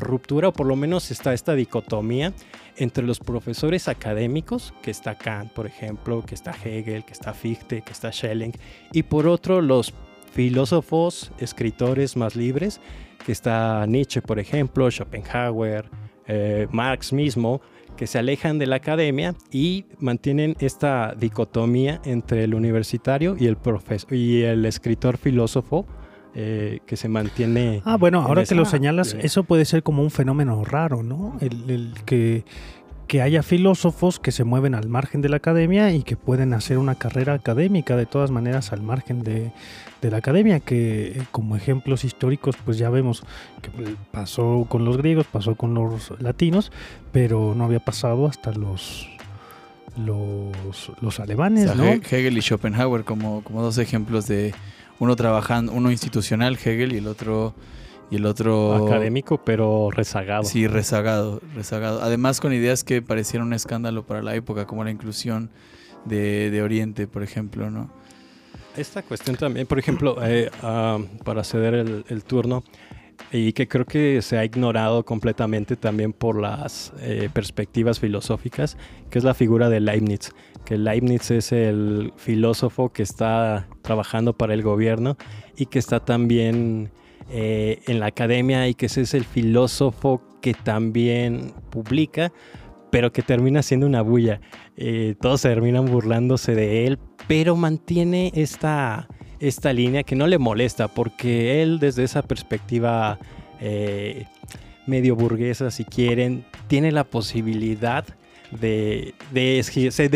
ruptura, o por lo menos está esta dicotomía entre los profesores académicos, que está Kant, por ejemplo, que está Hegel, que está Fichte, que está Schelling, y por otro los filósofos, escritores más libres, que está Nietzsche, por ejemplo, Schopenhauer, eh, Marx mismo, que se alejan de la academia y mantienen esta dicotomía entre el universitario y el, profesor, y el escritor filósofo eh, que se mantiene. Ah, bueno, ahora que lo señalas, eso puede ser como un fenómeno raro, ¿no? El, que, que, haya filósofos que se mueven al margen de la academia y que pueden hacer una carrera académica de todas maneras al margen de, de la academia, que eh, como ejemplos históricos pues ya vemos que pasó con los griegos, pasó con los latinos, pero no había pasado hasta los los, los alemanes, ¿no? Hegel y Schopenhauer como, como dos ejemplos de uno trabajando, uno institucional, Hegel, y el otro y el otro académico, pero rezagado. Sí, rezagado, rezagado. Además con ideas que parecieron un escándalo para la época, como la inclusión de, de Oriente, por ejemplo, ¿no? Esta cuestión también, por ejemplo, eh, para ceder el, turno, y que creo que se ha ignorado completamente también por las eh, perspectivas filosóficas, que es la figura de Leibniz, que Leibniz es el filósofo que está trabajando para el gobierno y que está también eh, en la academia y que ese es el filósofo que también publica, pero que termina siendo una bulla. todos terminan burlándose de él pero mantiene esta, esta línea que no le molesta, porque él desde esa perspectiva eh, medio burguesa, si quieren, tiene la posibilidad de, de,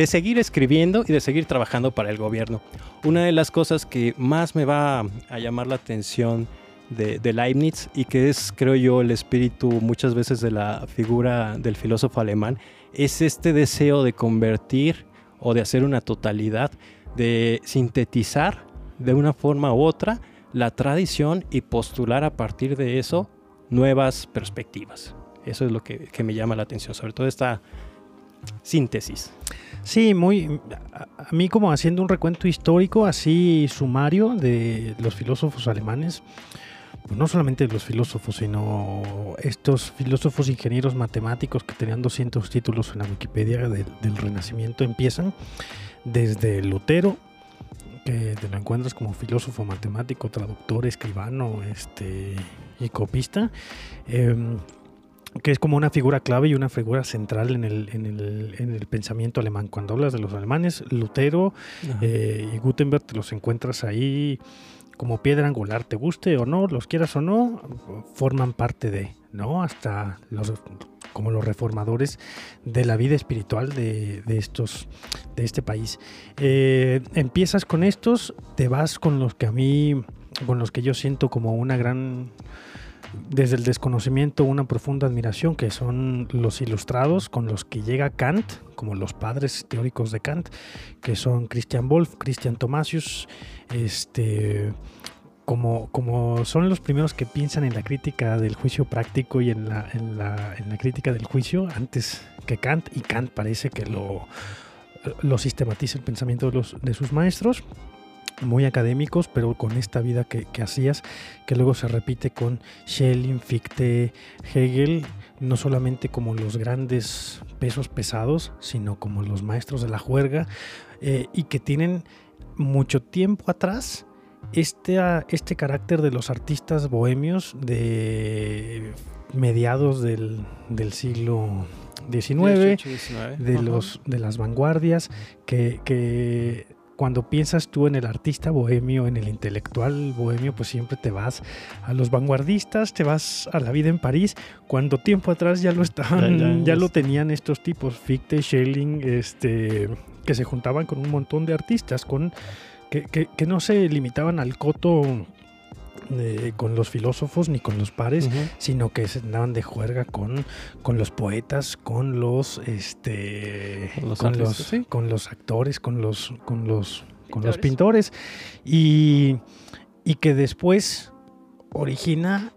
seguir escribiendo y de seguir trabajando para el gobierno. Una de las cosas que más me va a llamar la atención de, Leibniz y que es, creo yo, el espíritu muchas veces de la figura del filósofo alemán, es este deseo de convertir o de hacer una totalidad, de sintetizar de una forma u otra la tradición y postular a partir de eso nuevas perspectivas. Eso es lo que, que me llama la atención, sobre todo esta síntesis. Sí, muy. A mí, como haciendo un recuento histórico, así sumario de los filósofos alemanes, pues no solamente los filósofos, sino estos filósofos ingenieros matemáticos que tenían 200 títulos en la Wikipedia del Renacimiento, empiezan desde Lutero, que te lo encuentras como filósofo matemático, traductor, escribano este, y copista. Em, que es como una figura clave y una figura central en el, en el, en el pensamiento alemán. Cuando hablas de los alemanes, Lutero eh, y Gutenberg te los encuentras ahí como piedra angular, te guste o no, los quieras o no, forman parte de, ¿no? Hasta los como los reformadores de la vida espiritual de, de estos de este país. Eh, empiezas con estos, te vas con los que a mí, con los que yo siento como una gran desde el desconocimiento una profunda admiración, que son los ilustrados con los que llega Kant, como los padres teóricos de Kant, que son Christian Wolff, Christian Thomasius, este, como, como son los primeros que piensan en la crítica del juicio práctico y en la, en la, en la crítica del juicio antes que Kant, y Kant parece que lo, lo sistematiza el pensamiento de, los, de sus maestros muy académicos, pero con esta vida que, hacías, que luego se repite con Schelling, Fichte, Hegel, no solamente como los grandes pesos pesados, sino como los maestros de la juerga, eh, y que tienen mucho tiempo atrás este, este carácter de los artistas bohemios de mediados del, siglo XIX, de, los, de las vanguardias, que, que cuando piensas tú en el artista bohemio, en el intelectual bohemio, pues siempre te vas a los vanguardistas, te vas a la vida en París, cuando tiempo atrás ya lo estaban, ya, lo tenían estos tipos, Fichte, Schelling, este, que se juntaban con un montón de artistas, con que, que no se limitaban al coto con los filósofos ni con los pares, sino que se andaban de juerga con, con los poetas, con los este con, los, con los actores, con los con los con los pintores. y, y que después origina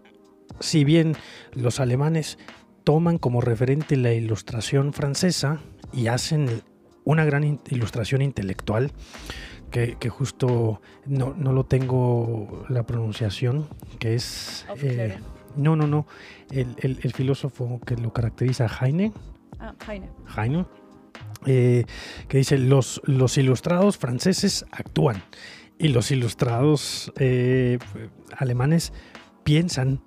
si bien los alemanes toman como referente la ilustración francesa y hacen una gran ilustración intelectual, que, justo no, no, lo tengo la pronunciación, que es... Eh, no, no, no. El, el, filósofo que lo caracteriza, Heine. Ah, Heine. Heine. Eh, que dice, los, los ilustrados franceses actúan y los ilustrados eh, alemanes piensan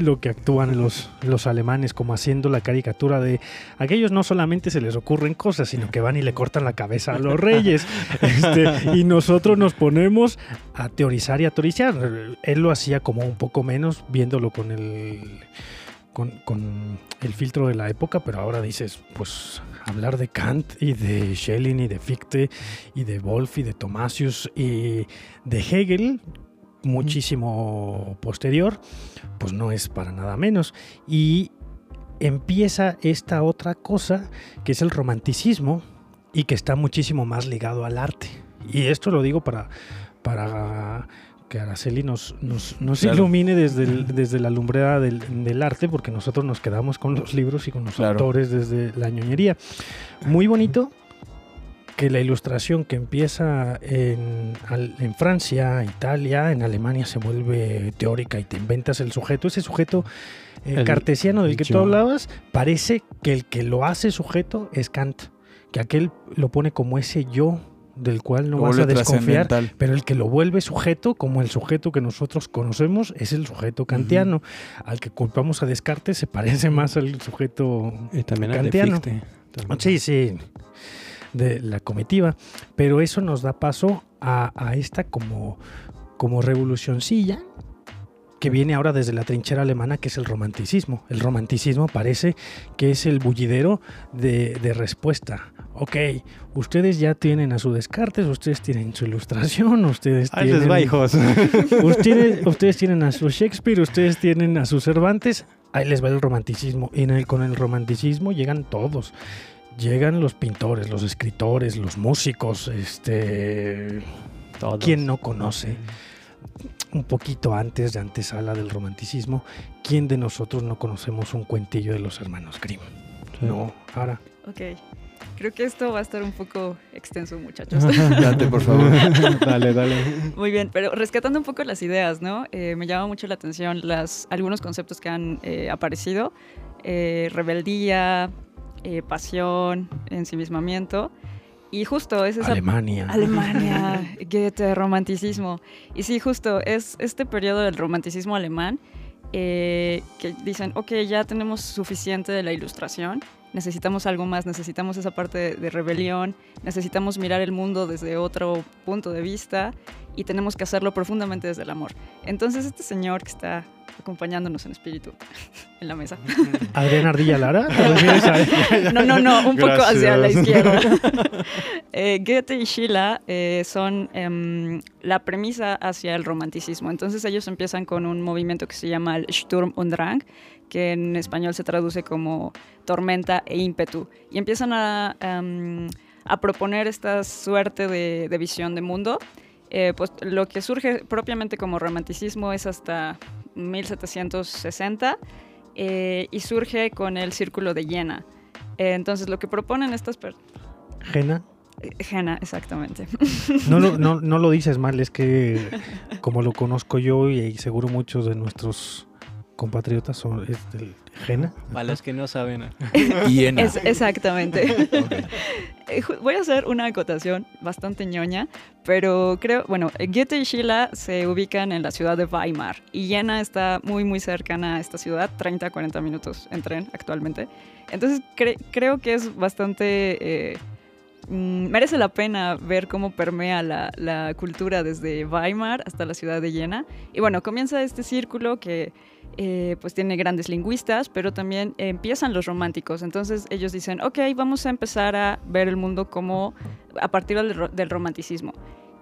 lo que actúan los, los alemanes, como haciendo la caricatura de aquellos no solamente se les ocurren cosas, sino que van y le cortan la cabeza a los reyes. Este, y nosotros nos ponemos a teorizar y a teorizar. Él lo hacía como un poco menos, viéndolo con el, con, con el filtro de la época, pero ahora dices, pues hablar de Kant y de Schelling y de Fichte y de Wolf y de Thomasius y de Hegel, muchísimo posterior, pues no es para nada menos. Y empieza esta otra cosa que es el romanticismo y que está muchísimo más ligado al arte. Y esto lo digo para, para que Araceli nos, nos, ilumine desde, desde la lumbrera del, arte, porque nosotros nos quedamos con los libros y con los autores desde la ñoñería. Muy bonito, que la ilustración que empieza en, Francia, Italia, en Alemania se vuelve teórica y te inventas el sujeto, ese sujeto eh, cartesiano del que tú hablabas, parece que el que lo hace sujeto es Kant, que aquel lo pone como ese yo del cual no vas a desconfiar, pero el que lo vuelve sujeto, como el sujeto que nosotros conocemos, es el sujeto kantiano. Al que culpamos a Descartes se parece más al sujeto y también kantiano. De sí, sí. De la comitiva. Pero eso nos da paso a, a esta como, como revolucioncilla que viene ahora desde la trinchera alemana, que es el romanticismo. El romanticismo parece que es el bullidero de, de respuesta. Ok, ustedes ya tienen a su Descartes, ustedes tienen su ilustración, ustedes Ahí tienen... les va, hijos. Ustedes, ustedes tienen a su Shakespeare, ustedes tienen a su Cervantes, ahí les va el romanticismo. Y en el, con el romanticismo llegan todos. Llegan los pintores, los escritores, los músicos, este... Todos. ¿Quién no conoce? Un poquito antes de antesala del romanticismo, ¿quién de nosotros no conocemos un cuentillo de los hermanos Grimm? No, ahora. Ok. Creo que esto va a estar un poco extenso, muchachos. Date, por favor. dale, dale. Muy bien, pero rescatando un poco las ideas, ¿no? Eh, me llama mucho la atención las, algunos conceptos que han eh, aparecido. Eh, rebeldía, eh, pasión, ensimismamiento. Y justo es esa... Alemania. Alemania, Goethe, romanticismo. Y sí, justo es este periodo del romanticismo alemán eh, que dicen, ok, ya tenemos suficiente de la ilustración, necesitamos algo más, necesitamos esa parte de, de rebelión, necesitamos mirar el mundo desde otro punto de vista y tenemos que hacerlo profundamente desde el amor. Entonces este señor que está acompañándonos en espíritu en la mesa. Adrián Ardilla Lara. No, no, no, un poco hacia la izquierda. Eh, Goethe y Schiller eh, son em, la premisa hacia el romanticismo. Entonces ellos empiezan con un movimiento que se llama el Sturm und Drang, que en español se traduce como tormenta e ímpetu. Y empiezan a, em, a proponer esta suerte de, de visión de mundo. Eh, pues lo que surge propiamente como romanticismo es hasta 1760 eh, y surge con el círculo de Jena. Eh, entonces lo que proponen estas personas... Jena. Jena, exactamente. No lo, no, no lo dices mal, es que como lo conozco yo y seguro muchos de nuestros compatriotas son es del Jena. Para los que no saben. Hiena. Es- exactamente. Ok. Eh, Voy a hacer una acotación bastante ñoña, pero creo, bueno, Goethe y Schiller se ubican en la ciudad de Weimar y Jena está muy, muy cercana a esta ciudad, 30 a 40 minutos en tren actualmente. Entonces cre- creo que es bastante... eh, mm, merece la pena ver cómo permea la, la cultura desde Weimar hasta la ciudad de Jena. Y bueno, comienza este círculo que eh, pues tiene grandes lingüistas, pero también empiezan los románticos. Entonces ellos dicen, ok, vamos a empezar a ver el mundo como a partir del, ro- del romanticismo.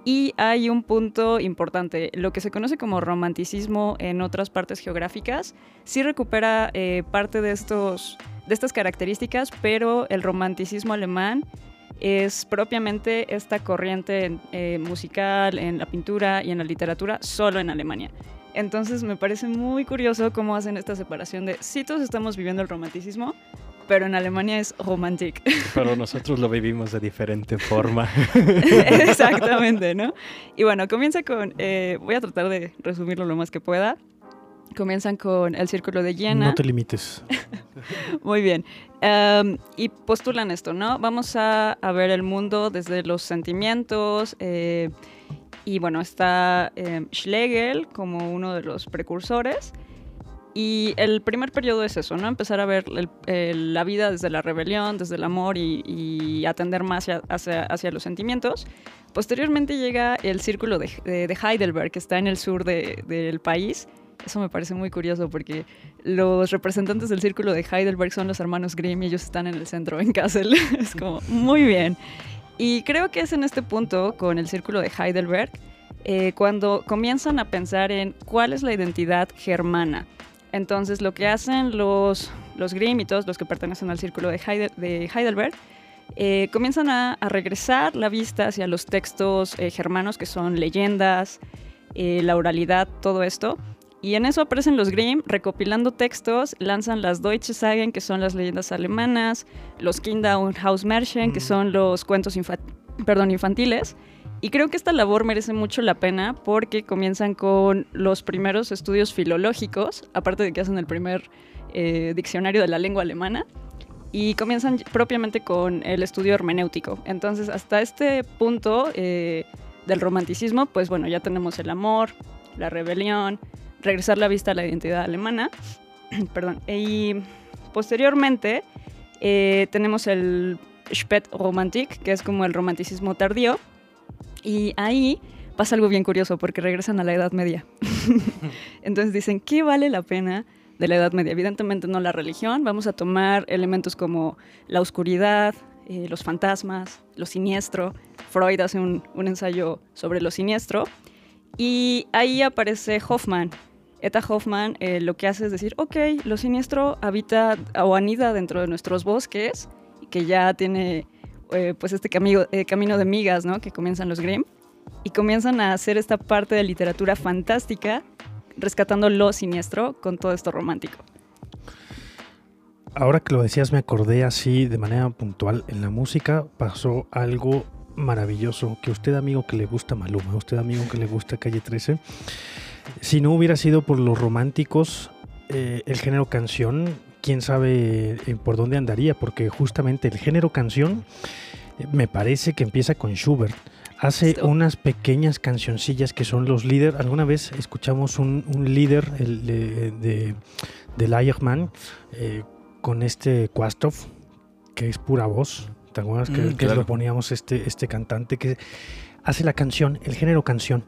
Y hay un punto importante, lo que se conoce como romanticismo en otras partes geográficas, sí recupera eh, parte de, estos, de estas características, pero el romanticismo alemán es propiamente esta corriente en, eh, musical en la pintura y en la literatura solo en Alemania. Entonces me parece muy curioso cómo hacen esta separación de sí todos estamos viviendo el romanticismo, pero en Alemania es romantic. Pero nosotros lo vivimos de diferente forma. Exactamente, ¿no? Y bueno, comienza con, eh, voy a tratar de resumirlo lo más que pueda. Comienzan con el círculo de Jena. No te limites. Muy bien. Em, y postulan esto, ¿no? Vamos a, a ver el mundo desde los sentimientos. eh, y bueno, está em, Schlegel como uno de los precursores. Y el primer periodo es eso, ¿no? Empezar a ver la vida desde la rebelión, desde el amor y, atender más hacia los sentimientos. Posteriormente llega el círculo de, de- de Heidelberg, que está en el sur de- del país. Eso me parece muy curioso porque los representantes del círculo de Heidelberg son los hermanos Grimm y ellos están en el centro, en Kassel. es como, muy bien. Y creo que es en este punto, con el círculo de Heidelberg, eh, cuando comienzan a pensar en cuál es la identidad germana. Entonces, lo que hacen los, los los que pertenecen al círculo de, Heidel- de Heidelberg, eh, comienzan a, regresar la vista hacia los textos eh, germanos, que son leyendas, la oralidad, todo esto. Y en eso aparecen los Grimm recopilando textos, lanzan las Deutsche Sagen, que son las leyendas alemanas, los Kinder- und Hausmärchen, que Mm. son los cuentos infa- perdón, infantiles. Y creo que esta labor merece mucho la pena porque comienzan con los primeros estudios filológicos, aparte de que hacen el primer eh, diccionario de la lengua alemana, y comienzan propiamente con el estudio hermenéutico. Entonces, hasta este punto eh, del romanticismo, pues bueno, ya tenemos el amor, la rebelión, regresar la vista a la identidad alemana, perdón, y posteriormente eh, tenemos el Spätromantik, que es como el romanticismo tardío. Y ahí pasa algo bien curioso porque regresan a la Edad Media. Entonces dicen, ¿qué vale la pena de la Edad Media? Evidentemente no la religión, vamos a tomar elementos como la oscuridad, eh, los fantasmas, lo siniestro. Freud hace un, un ensayo sobre lo siniestro. Y ahí aparece Hoffman. Eta Hoffman eh, lo que hace es decir, ok, lo siniestro habita o anida dentro de nuestros bosques, que ya tiene eh, pues este camino, camino de migas, ¿no? Que comienzan los Grimm y comienzan a hacer esta parte de literatura fantástica, rescatando lo siniestro con todo esto romántico. Ahora que lo decías me acordé así de manera puntual, en la música pasó algo maravilloso, que usted amigo que le gusta Maluma, usted amigo que le gusta Calle 13, si no hubiera sido por los románticos, eh, el género canción, quién sabe eh, por dónde andaría, porque justamente el género canción eh, me parece que empieza con Schubert hace unas pequeñas cancioncillas que son los líderes. Alguna vez escuchamos un, líder de, de, eh, con este Kwastov, que es pura voz. ¿Te acuerdas que, mm, lo poníamos este, este cantante que hace la canción, el género canción?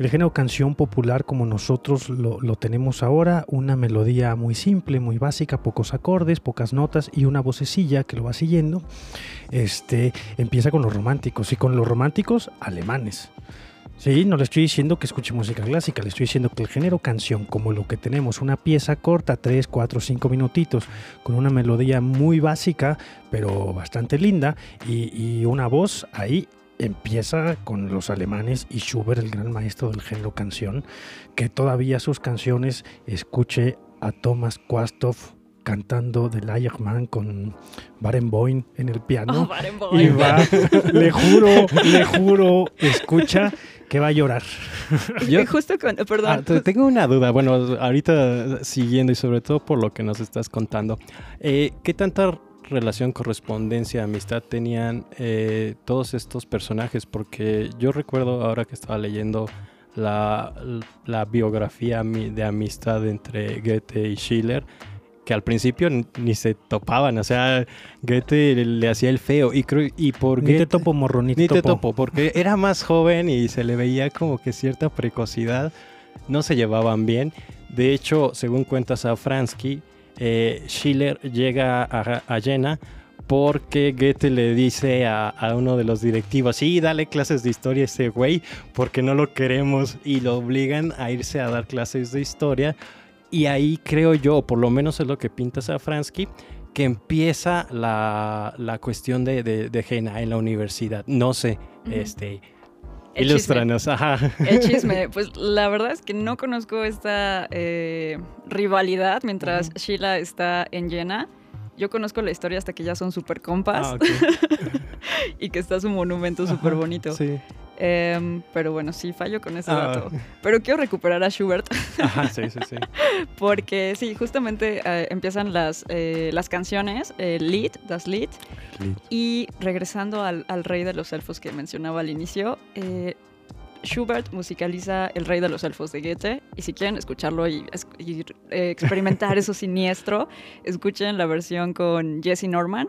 El género canción popular como nosotros lo, tenemos ahora, una melodía muy simple, muy básica, pocos acordes, pocas notas y una vocecilla que lo va siguiendo, este, empieza con los románticos y con los románticos alemanes. Sí, no le estoy diciendo que escuche música clásica, le estoy diciendo que el género canción, como lo que tenemos, una pieza corta, 3, 4, 5 minutitos, con una melodía muy básica, pero bastante linda, y, una voz ahí empieza con los alemanes y Schubert, el gran maestro del género canción, que todavía sus canciones escuche a Thomas Quastov cantando de Leiermann con Barenboim en el piano. Oh, y va, le juro, le juro, escucha que va a llorar. Yo, justo con, perdón. Ah, tengo una duda, bueno, ahorita siguiendo y sobre todo por lo que nos estás contando. Eh, ¿Qué tanta relación, correspondencia, amistad tenían eh, todos estos personajes? Porque yo recuerdo ahora que estaba leyendo la, biografía de amistad entre Goethe y Schiller, que al principio ni se topaban, o sea, Goethe le, hacía el feo y creo y por ni te topo morro, ni, te, topo. porque era más joven y se le veía como que cierta precocidad, no se llevaban bien. De hecho, según cuenta Safransky, eh, Schiller llega a, a Jena porque Goethe le dice a, uno de los directivos, sí, dale clases de historia a ese güey, porque no lo queremos, y lo obligan a irse a dar clases de historia. Y ahí creo yo, por lo menos es lo que pinta Safransky, que empieza la, cuestión de, Jena en la universidad. No sé, este el Ilustranos, ajá. El chisme. Pues la verdad es que no conozco esta eh, rivalidad mientras Sheila está en Jena. Yo conozco la historia hasta que ya son super compas. Ah, y que está su monumento súper bonito. Sí. Em, pero bueno, sí, fallo con ese ah. dato. Pero quiero recuperar a Schubert. Ajá, sí, sí, sí. Porque sí, justamente eh, empiezan las, eh, las canciones, el Lied, Das Lied. Y regresando al, al, Rey de los Elfos que mencionaba al inicio, eh, Schubert musicaliza El Rey de los Elfos de Goethe. Y si quieren escucharlo y, experimentar eso siniestro, escuchen la versión con Jesse Norman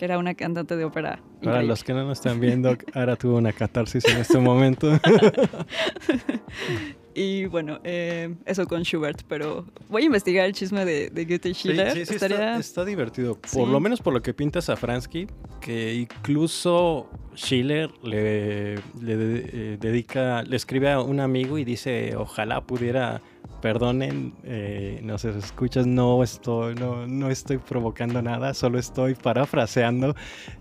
que era una cantante de ópera. Para los que no nos están viendo, ahora tuvo una catarsis en este momento. y bueno, eh, eso con Schubert, pero voy a investigar el chisme de, Goethe y Schiller. Sí, sí, está, divertido. Por lo menos por lo que pinta Safransky, que incluso Schiller le, le eh, dedica, le escribe a un amigo y dice, ojalá pudiera perdonen, eh, no se escuchas, no estoy, no, no estoy provocando nada, solo estoy parafraseando.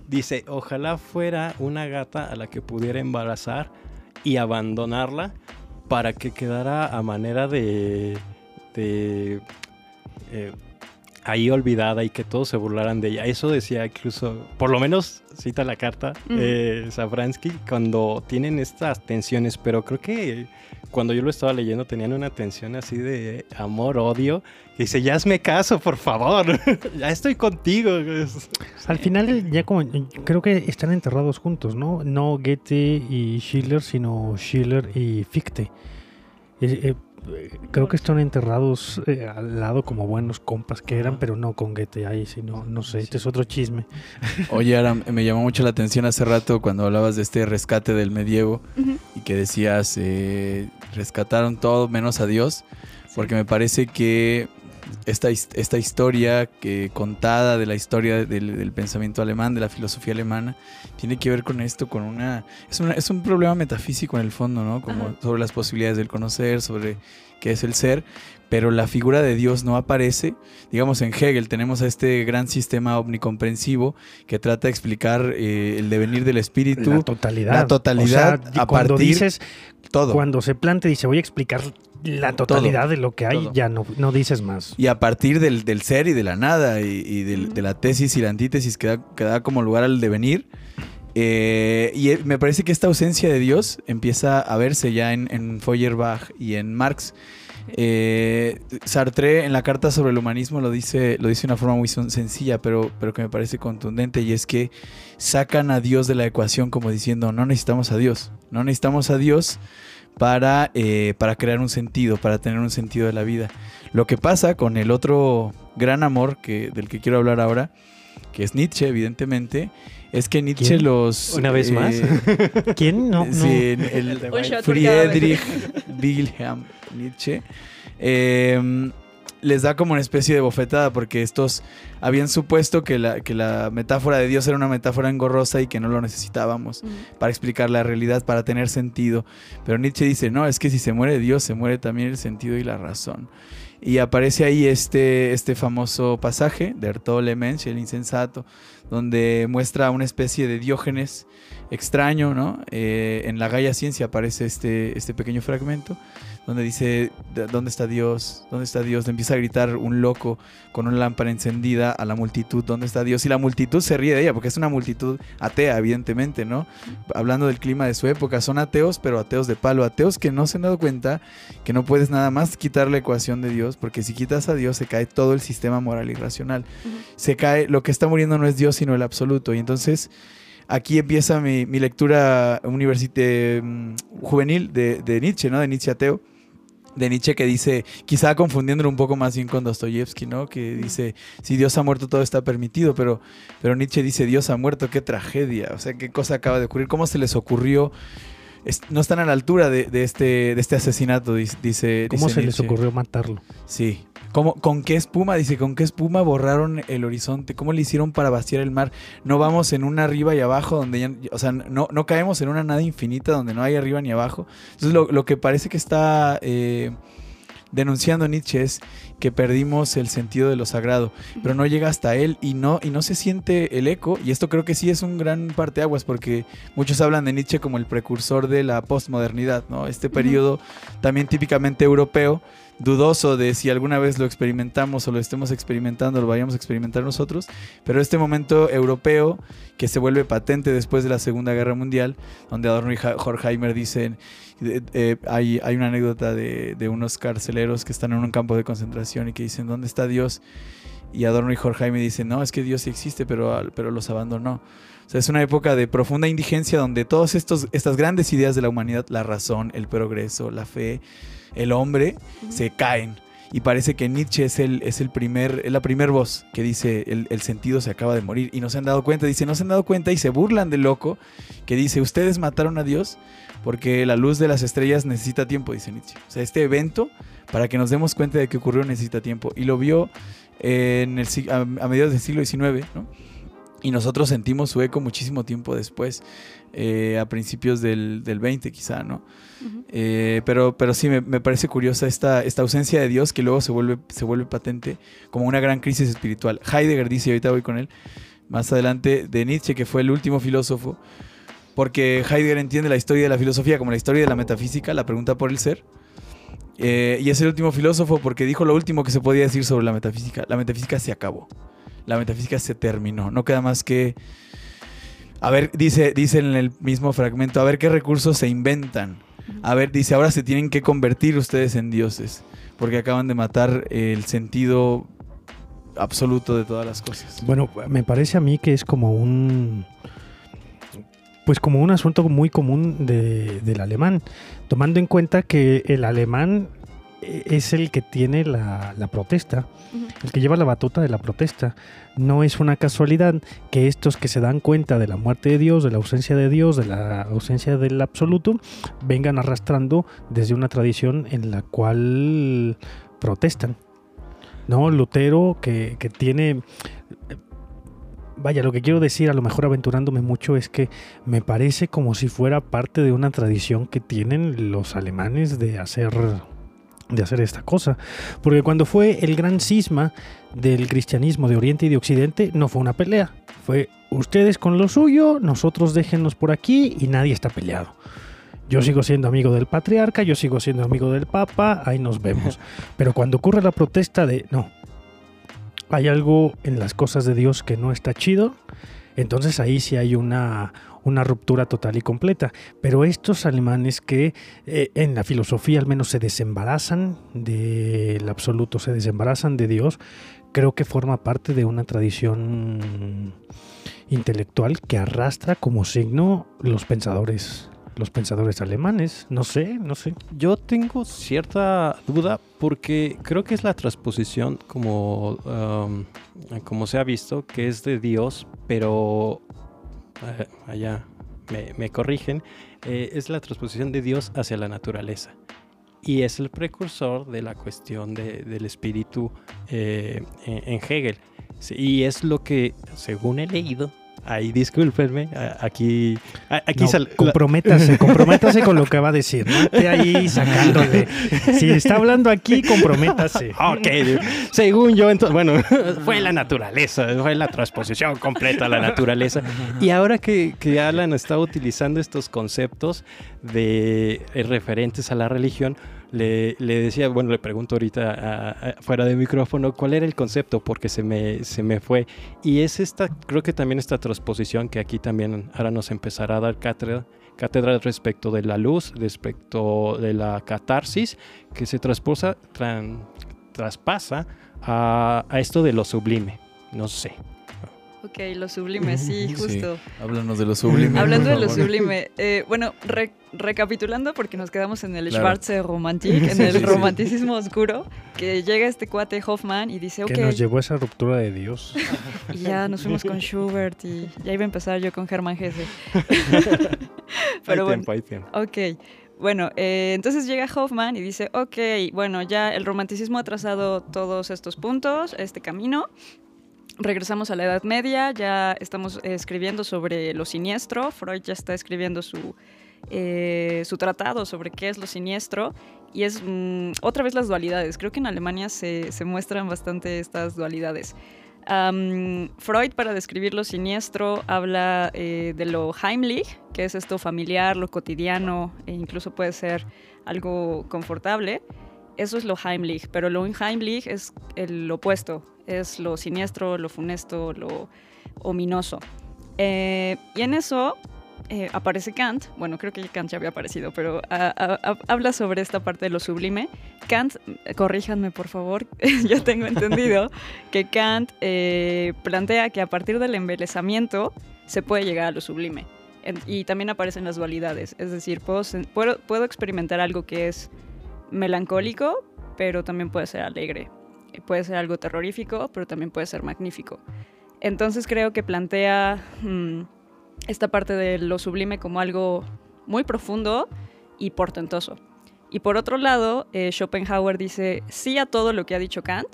Dice, ojalá fuera una gata a la que pudiera embarazar y abandonarla para que quedara a manera de, de eh, ahí olvidada y que todos se burlaran de ella. Eso decía incluso, por lo menos cita la carta, eh, cuando tienen estas tensiones, pero creo que cuando yo lo estaba leyendo tenían una tensión así de amor-odio. Dice, ya hazme caso, por favor, ya estoy contigo. Al final ya como, creo que están enterrados juntos, ¿no? No Goethe y Schiller, sino Schiller y Fichte. Eh, creo que están enterrados eh, al lado como buenos compas que eran, pero no con Goethe ahí, sino, no sé, este es otro chisme. Oye, ahora me llamó mucho la atención hace rato cuando hablabas de este rescate del medievo y que decías, eh, rescataron todo menos a Dios, porque me parece que esta, esta historia que contada de la historia del, del pensamiento alemán, de la filosofía alemana, tiene que ver con esto, con una es, una- es un problema metafísico en el fondo, ¿no? Como Ajá. sobre las posibilidades del conocer, sobre qué es el ser, pero la figura de Dios no aparece. Digamos, en Hegel tenemos a este gran sistema omnicomprensivo que trata de explicar eh, el devenir del espíritu, La totalidad. la totalidad O sea, a cuando partir- dices, todo. cuando se plantea, dice, voy a explicar la totalidad de lo que hay, Todo. ya no, no dices más. Y a partir del, del ser y de la nada y, y del- Ujú. de la tesis y la antítesis que da, que da como lugar al devenir. eh, y eh, me parece que esta ausencia de Dios empieza a verse ya en, en Feuerbach y en Marx. Eh, Sartre en la carta sobre el humanismo lo dice, lo dice de una forma muy sen- sencilla, pero, pero que me parece contundente, y es que sacan a Dios de la ecuación como diciendo, no necesitamos a Dios, no necesitamos a Dios para, eh, para crear un sentido, para tener un sentido de la vida. Lo que pasa con el otro gran amor que, del que quiero hablar ahora, que es Nietzsche, evidentemente, es que Nietzsche ¿Quién? los... Una vez más. ¿Quién? No. Sí, el. Friedrich Wilhelm Nietzsche eh, les da como una especie de bofetada porque estos habían supuesto que la, que la metáfora de Dios era una metáfora engorrosa y que no lo necesitábamos para explicar la realidad, para tener sentido. Pero Nietzsche dice, no, es que si se muere Dios, se muere también el sentido y la razón. Y aparece ahí este, este famoso pasaje de Artaud Mensch, el insensato, donde muestra una especie de Diógenes extraño, ¿no? Eh, en la Gaia Ciencia aparece este, este pequeño fragmento donde dice, "¿De- ¿dónde está Dios? ¿Dónde está Dios? Le empieza a gritar un loco con una lámpara encendida a la multitud, ¿dónde está Dios? Y la multitud se ríe de ella, porque es una multitud atea, evidentemente, ¿no? Hablando del clima de su época, son ateos, pero ateos de palo, ateos que no se han dado cuenta que no puedes nada más quitar la ecuación de Dios, porque si quitas a Dios se cae todo el sistema moral y racional. Se cae, lo que está muriendo no es Dios, sino el absoluto. Y entonces aquí empieza mi, mi lectura universite, mm, juvenil de, de Nietzsche, ¿no? De Nietzsche ateo. De Nietzsche que dice, quizá confundiéndolo un poco más bien con Dostoyevsky, ¿no? Que dice, si Dios ha muerto todo está permitido, pero, pero Nietzsche dice, Dios ha muerto, qué tragedia, o sea, qué cosa acaba de ocurrir, cómo se les ocurrió, no están a la altura de, de este, de este asesinato, dice. ¿Cómo dice se les ocurrió matarlo? Sí. ¿Cómo, ¿Con qué espuma? Dice, ¿con qué espuma borraron el horizonte? ¿Cómo le hicieron para vaciar el mar? No vamos en una arriba y abajo donde ya, o sea, no, no caemos en una nada infinita donde no hay arriba ni abajo. Entonces lo, lo que parece que está eh, denunciando Nietzsche es que perdimos el sentido de lo sagrado, pero no llega hasta él y no, y no se siente el eco. Y esto creo que sí es un gran parteaguas porque muchos hablan de Nietzsche como el precursor de la postmodernidad, ¿no? Este periodo también típicamente europeo dudoso de si alguna vez lo experimentamos o lo estemos experimentando, lo vayamos a experimentar nosotros, pero este momento europeo que se vuelve patente después de la Segunda Guerra Mundial, donde Adorno y Horkheimer dicen, hay, hay una anécdota de, de unos carceleros que están en un campo de concentración y que dicen, ¿dónde está Dios? Y Adorno y Horkheimer dicen, no, es que Dios existe, pero, pero los abandonó. O sea, es una época de profunda indigencia donde todas estas grandes ideas de la humanidad, la razón, el progreso, la fe, el hombre, se caen. Y parece que Nietzsche es el, es el primer, es la primer voz que dice el, el sentido se acaba de morir. Y no se han dado cuenta, dice, no se han dado cuenta y se burlan del loco que dice, ustedes mataron a Dios porque la luz de las estrellas necesita tiempo, dice Nietzsche. O sea, este evento, para que nos demos cuenta de que ocurrió, necesita tiempo. Y lo vio en el, a, a mediados del siglo XIX, ¿no? Y nosotros sentimos su eco muchísimo tiempo después, eh, a principios del, del 20 quizá, ¿no? Eh, pero, pero sí, me, me parece curiosa esta, esta ausencia de Dios que luego se vuelve, se vuelve patente como una gran crisis espiritual. Heidegger dice, y ahorita voy con él, más adelante, de Nietzsche, que fue el último filósofo, porque Heidegger entiende la historia de la filosofía como la historia de la metafísica, la pregunta por el ser. Eh, y es el último filósofo porque dijo lo último que se podía decir sobre la metafísica. La metafísica se acabó. La metafísica se terminó. No queda más que... A ver, dice, dice en el mismo fragmento, a ver qué recursos se inventan. A ver, dice, ahora se tienen que convertir ustedes en dioses, porque acaban de matar el sentido absoluto de todas las cosas. Bueno, me parece a mí que es como un pues como un asunto muy común de- del alemán, tomando en cuenta que el alemán es el que tiene la, la protesta, el que lleva la batuta de la protesta. No es una casualidad que estos que se dan cuenta de la muerte de Dios, de la ausencia de Dios, de la ausencia del absoluto, vengan arrastrando desde una tradición en la cual protestan. ¿No? Lutero que, que tiene... Vaya, lo que quiero decir, a lo mejor aventurándome mucho, es que me parece como si fuera parte de una tradición que tienen los alemanes de hacer de hacer esta cosa. Porque cuando fue el gran cisma del cristianismo de Oriente y de Occidente, no fue una pelea. Fue ustedes con lo suyo, nosotros déjenos por aquí y nadie está peleado. Yo sigo siendo amigo del patriarca, yo sigo siendo amigo del papa, ahí nos vemos. Pero cuando ocurre la protesta de, no, hay algo en las cosas de Dios que no está chido, entonces ahí sí hay una, una ruptura total y completa. Pero estos alemanes que eh, en la filosofía al menos se desembarazan del absoluto, se desembarazan de Dios, creo que forma parte de una tradición intelectual que arrastra como signo los pensadores los pensadores alemanes, no sé, no sé. Yo tengo cierta duda porque creo que es la transposición como, um, como se ha visto, que es de Dios, pero allá me, corrigen, eh, es la transposición de Dios hacia la naturaleza. Y es el precursor de la cuestión de- del espíritu eh, en, en Hegel. Y es lo que, según he leído, ahí discúlpenme, aquí, aquí No, sal- la- comprométase, comprométase con lo que va a decir. No esté ahí sacándole. Si está hablando aquí, comprométase. Ok, según yo, entonces, bueno, fue la naturaleza, fue la transposición completa a la naturaleza. Y ahora que, que Alan está utilizando estos conceptos de eh, referentes a la religión, le, decía, bueno, le pregunto ahorita fuera de micrófono, ¿cuál era el concepto? Porque se me, se me fue. Y es esta, creo que también esta transposición que aquí también ahora nos empezará a dar cátedra, cátedra respecto de la luz, respecto de la catarsis, que se trasposa, tran- traspasa a esto de lo sublime. No sé. Ok, lo sublime, sí, Sí. justo. Háblanos de lo sublime. Hablando de lo sublime, eh, bueno, re- recapitulando, porque nos quedamos en el Claro. Schwarze Romantik, en Sí, el sí, sí. romanticismo oscuro, que llega este cuate Hoffman y dice, ok, Que nos llevó a esa ruptura de Dios. y ya nos fuimos con Schubert y ya iba a empezar yo con Hermann Hesse. Pero bueno, hay tiempo. Ok, bueno, eh, entonces llega Hoffman y dice, ok, bueno, ya el romanticismo ha trazado todos estos puntos, este camino. Regresamos a la Edad Media, ya estamos eh, escribiendo sobre lo siniestro, Freud ya está escribiendo su, eh, su tratado sobre qué es lo siniestro y es mm, otra vez las dualidades. Creo que en Alemania se, se muestran bastante estas dualidades. Am, Freud, para describir lo siniestro, habla eh, de lo Heimlich, que es esto familiar, lo cotidiano, e incluso puede ser algo confortable. Eso es lo Heimlich, pero lo Unheimlich es el opuesto, es lo siniestro, lo funesto, lo ominoso. Eh, y en eso eh, aparece Kant, bueno, creo que Kant ya había aparecido, pero habla sobre esta parte de lo sublime. Kant, eh, corríjanme por favor, yo tengo entendido que Kant eh, plantea que a partir del embelezamiento se puede llegar a lo sublime. En- y también aparecen las dualidades, es decir, puedo, puedo experimentar algo que es melancólico, pero también puede ser alegre. Puede ser algo terrorífico, pero también puede ser magnífico. Entonces creo que plantea mm, esta parte de lo sublime como algo muy profundo y portentoso. Y por otro lado, eh, Schopenhauer dice sí a todo lo que ha dicho Kant,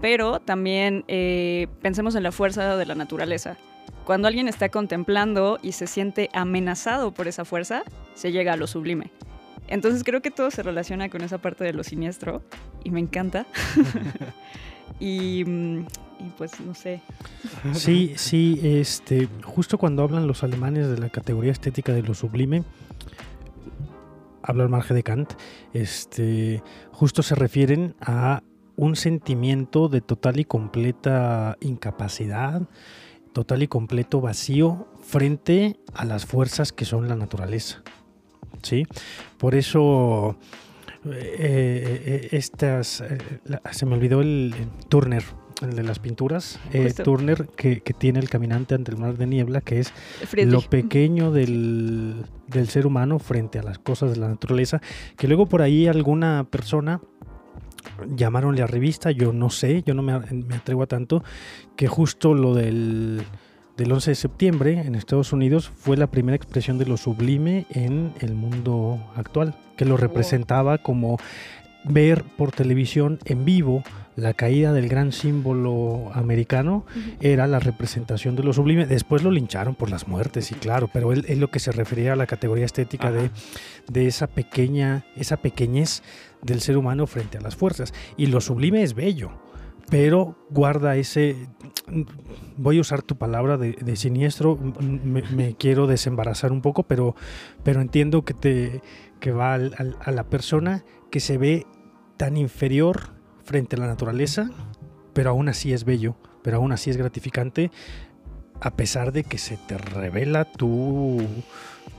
pero también eh, pensemos en la fuerza de la naturaleza. Cuando alguien está contemplando y se siente amenazado por esa fuerza, se llega a lo sublime. Entonces creo que todo se relaciona con esa parte de lo siniestro y me encanta. y, mm, y pues no sé. Sí, sí, este, justo cuando hablan los alemanes de la categoría estética de lo sublime, habla al margen de Kant, este, justo se refieren a un sentimiento de total y completa incapacidad, total y completo vacío frente a las fuerzas que son la naturaleza. ¿Sí? Por eso eh, eh, estas, eh, la- se me olvidó el, Turner. el de las pinturas, eh. Turner, que, que tiene el caminante ante el mar de niebla, que es lo pequeño del, del ser humano frente a las cosas de la naturaleza, que luego por ahí alguna persona llamaronle a revista, yo no sé, yo no me, me atrevo a tanto, que justo lo del, del 11 de septiembre en Estados Unidos fue la primera expresión de lo sublime en el mundo actual, que lo representaba como ver por televisión en vivo la caída del gran símbolo americano era la representación de lo sublime. Después lo lincharon por las muertes, y claro, pero él es lo que se refería a la categoría estética de, de esa pequeña, esa pequeñez del ser humano frente a las fuerzas. Y lo sublime es bello, pero guarda ese. Voy a usar tu palabra de, siniestro, me, quiero desembarazar un poco, pero, pero entiendo que te que va al- a la persona que se ve tan inferior frente a la naturaleza, pero aún así es bello, pero aún así es gratificante, a pesar de que se te revela tu,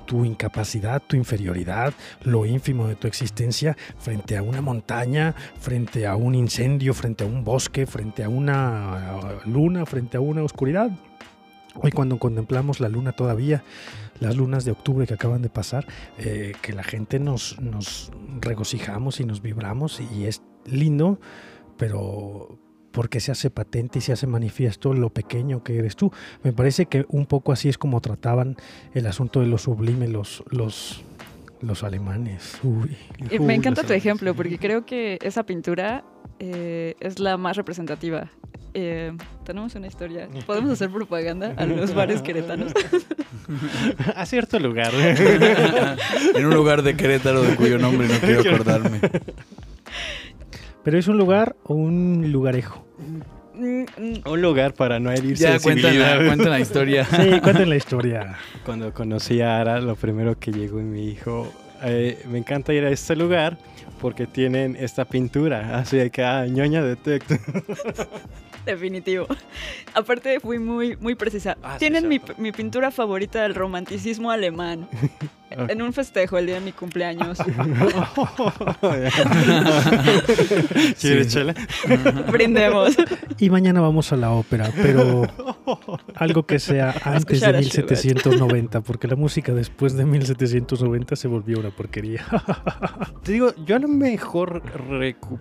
tu incapacidad, tu inferioridad, lo ínfimo de tu existencia frente a una montaña, frente a un incendio, frente a un bosque, frente a una uh, luna, frente a una oscuridad. Hoy cuando contemplamos la luna todavía, las lunas de octubre que acaban de pasar, eh, que la gente nos, nos regocijamos y nos vibramos y es lindo, pero porque se hace patente y se hace manifiesto lo pequeño que eres tú. Me parece que un poco así es como trataban el asunto de lo sublime los, los, los alemanes. Uy. Me encanta tu ejemplo porque creo que esa pintura eh, es la más representativa. Eh, tenemos una historia. ¿Podemos hacer propaganda a los bares queretanos? a cierto lugar. en un lugar de Querétaro de cuyo nombre no quiero acordarme. ¿Pero es un lugar o un lugarejo? Mm, mm, Un lugar para no herir Ya cuentan la, cuentan la historia. Sí, cuenten la historia. Cuando conocí a Ara, lo primero que llegó y me dijo, eh, me encanta ir a este lugar porque tienen esta pintura. Así de que, ah, ñoña detect. Definitivo. Aparte fui muy, muy precisa. Ah, sí, Tienen mi, mi pintura favorita del romanticismo alemán. En un festejo el día de mi cumpleaños. ¿Quieres Sí. chela? Brindemos. Y mañana vamos a la ópera, pero algo que sea antes de escuchar a 1790, porque la música después de 1790 se volvió una porquería. Te digo, yo a lo mejor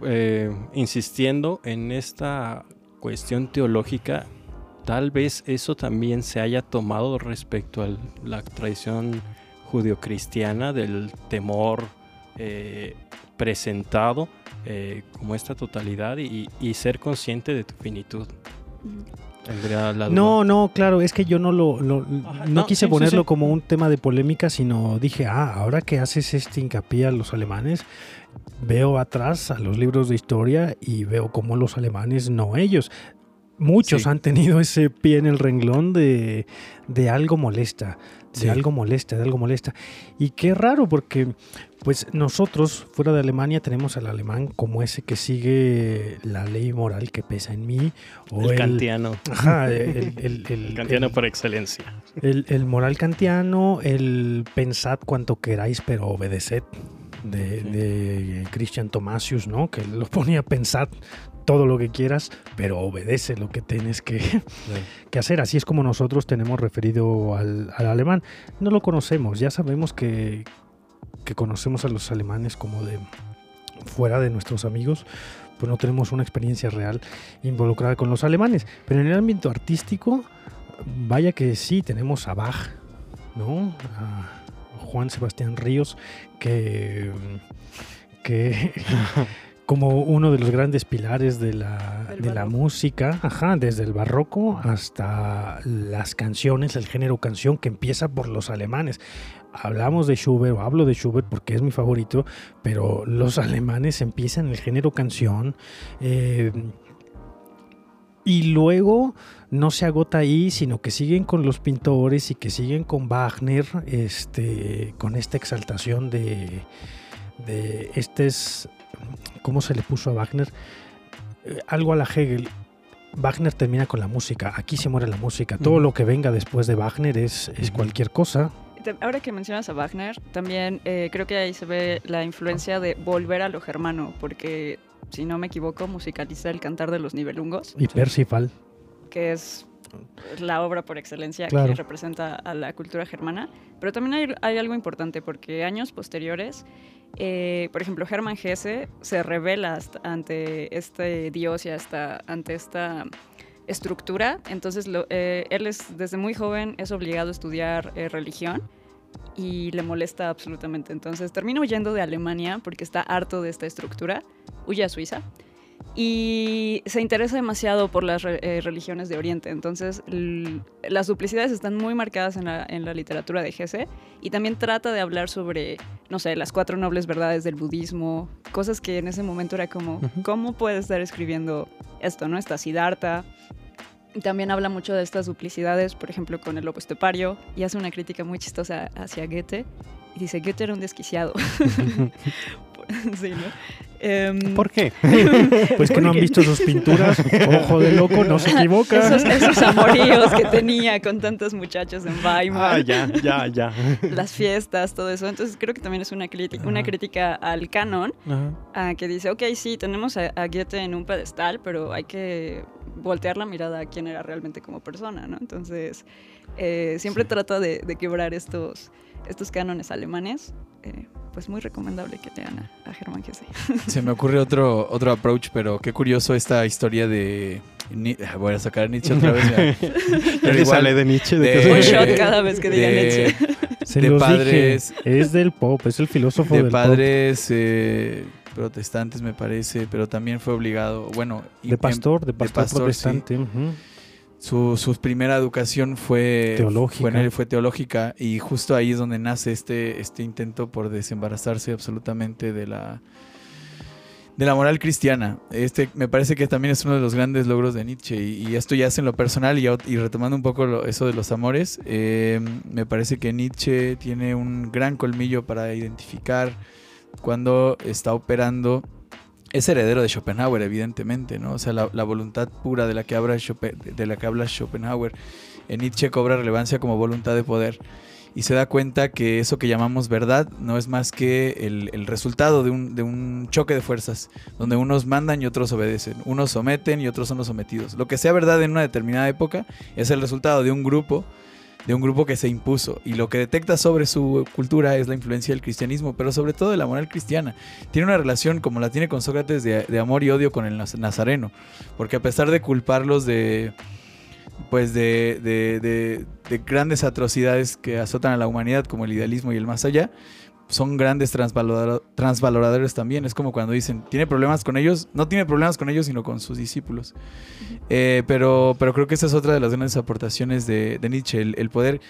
eh, insistiendo en esta cuestión teológica, tal vez eso también se haya tomado respecto a la tradición judio-cristiana del temor eh, presentado eh, como esta totalidad y, y ser consciente de tu finitud. No, no, claro, es que yo no lo, lo- Ajá, no, no, quise sí, sí, ponerlo sí. como un tema de polémica, sino dije, ah, ahora que haces este hincapié a los alemanes, veo atrás a los libros de historia y veo cómo los alemanes, no ellos. Muchos Sí. han tenido ese pie en el renglón de, de algo molesta, de algo molesta, de algo molesta. Y qué raro, porque pues nosotros fuera de Alemania tenemos al alemán como ese que sigue la ley moral que pesa en mí. O el kantiano. Ajá, el, el- el- El kantiano el- por excelencia. el- el moral kantiano, el pensad cuanto queráis, pero obedeced, de, Sí. de Christian Thomasius, ¿no? Que lo ponía pensad todo lo que quieras, pero obedece lo que tienes que, que hacer. Así es como nosotros tenemos referido al, al alemán. No lo conocemos, ya sabemos que, que conocemos a los alemanes como de fuera de nuestros amigos, pues no tenemos una experiencia real involucrada con los alemanes. Pero en el ámbito artístico, vaya que sí, tenemos a Bach, ¿no? A Juan Sebastián Ríos, que, que como uno de los grandes pilares de la, de la música, ajá, desde el barroco hasta las canciones, el género canción que empieza por los alemanes. Hablamos de Schubert, o hablo de Schubert porque es mi favorito, pero los alemanes empiezan el género canción. eh, y luego no se agota ahí, sino que siguen con los pintores y que siguen con Wagner, este, con esta exaltación de, de este es, ¿cómo se le puso a Wagner? Eh, algo a la Hegel. Wagner termina con la música, aquí se muere la música, todo Ujú. lo que venga después de Wagner es, es cualquier cosa. Ahora que mencionas a Wagner, también eh, creo que ahí se ve la influencia de volver a lo germano, porque si no me equivoco, musicaliza El Cantar de los Nibelungos, Y Percival. que es la obra por excelencia Claro. que representa a la cultura germana. Pero también hay, hay algo importante, porque años posteriores, eh, por ejemplo, Hermann Hesse se revela ante este dios y hasta ante esta estructura. Entonces, eh, él es desde muy joven es obligado a estudiar eh, religión y le molesta absolutamente. Entonces, termina huyendo de Alemania porque está harto de esta estructura. Huye a Suiza y se interesa demasiado por las re- eh, religiones de Oriente. Entonces, las duplicidades están muy marcadas en la, en la literatura de Hesse y también trata de hablar sobre, no sé, las cuatro nobles verdades del budismo, cosas que en ese momento era como, Ujú. ¿cómo puede estar escribiendo esto, no? Esta Siddhartha. También habla mucho de estas duplicidades, por ejemplo, con el lobo estepario, y hace una crítica muy chistosa hacia Goethe. Y dice, Goethe era un desquiciado. sí, ¿no? Em, ¿Por qué? Pues que no han visto sus pinturas. Ojo de loco, no se equivoca. Esos, esos amoríos que tenía con tantos muchachos en Weimar, Ah, ya, ya, ya. las fiestas, todo eso. Entonces creo que también es una, crítica una crítica al canon, que dice, ok, sí, tenemos a, a Goethe en un pedestal, pero hay que voltear la mirada a quién era realmente como persona, ¿no? Entonces eh, siempre trata de, de quebrar estos, estos cánones alemanes. eh, pues muy recomendable que lean a, a Germán Hesse. Se me ocurre otro, otro approach, pero qué curioso esta historia de... Ni- Voy a sacar a Nietzsche otra vez. ya. ¿Ya Pero te igual sale de Nietzsche? ¿De Un shot cada vez que diga de- Nietzsche. Se de los padres- dije. Es del pop, es el filósofo de del padres eh, protestantes, me parece, pero también fue obligado, bueno... y- De pastor, de de pastor, pastor, protestante. Su, su primera educación fue Teológica. Fue, fue teológica y justo ahí es donde nace este, este intento por desembarazarse absolutamente de la, de la moral cristiana. Este me parece que también es uno de los grandes logros de Nietzsche y, y esto ya es en lo personal y, retomando un poco lo- eso de los amores, eh, me parece que Nietzsche tiene un gran colmillo para identificar cuando está operando es heredero de Schopenhauer, evidentemente, ¿no? O sea, la, voluntad pura de la, que habla Schopenhauer en Nietzsche cobra relevancia como voluntad de poder. Y se da cuenta que eso que llamamos verdad no es más que el, el resultado de un, de un choque de fuerzas, donde unos mandan y otros obedecen, unos someten y otros son los sometidos. Lo que sea verdad en una determinada época es el resultado de un grupo de un grupo que se impuso y lo que detecta sobre su cultura es la influencia del cristianismo, pero sobre todo de la moral cristiana. Tiene una relación como la tiene con Sócrates de, amor y odio con el naz- nazareno, porque a pesar de culparlos de pues de, de- de- de grandes atrocidades que azotan a la humanidad como el idealismo y el más allá, son grandes transvalora- transvaloradores también. Es como cuando dicen, tiene problemas con ellos, no tiene problemas con ellos, sino con sus discípulos. Eh, pero, pero creo que esa es otra de las grandes aportaciones de, de Nietzsche, el, el poder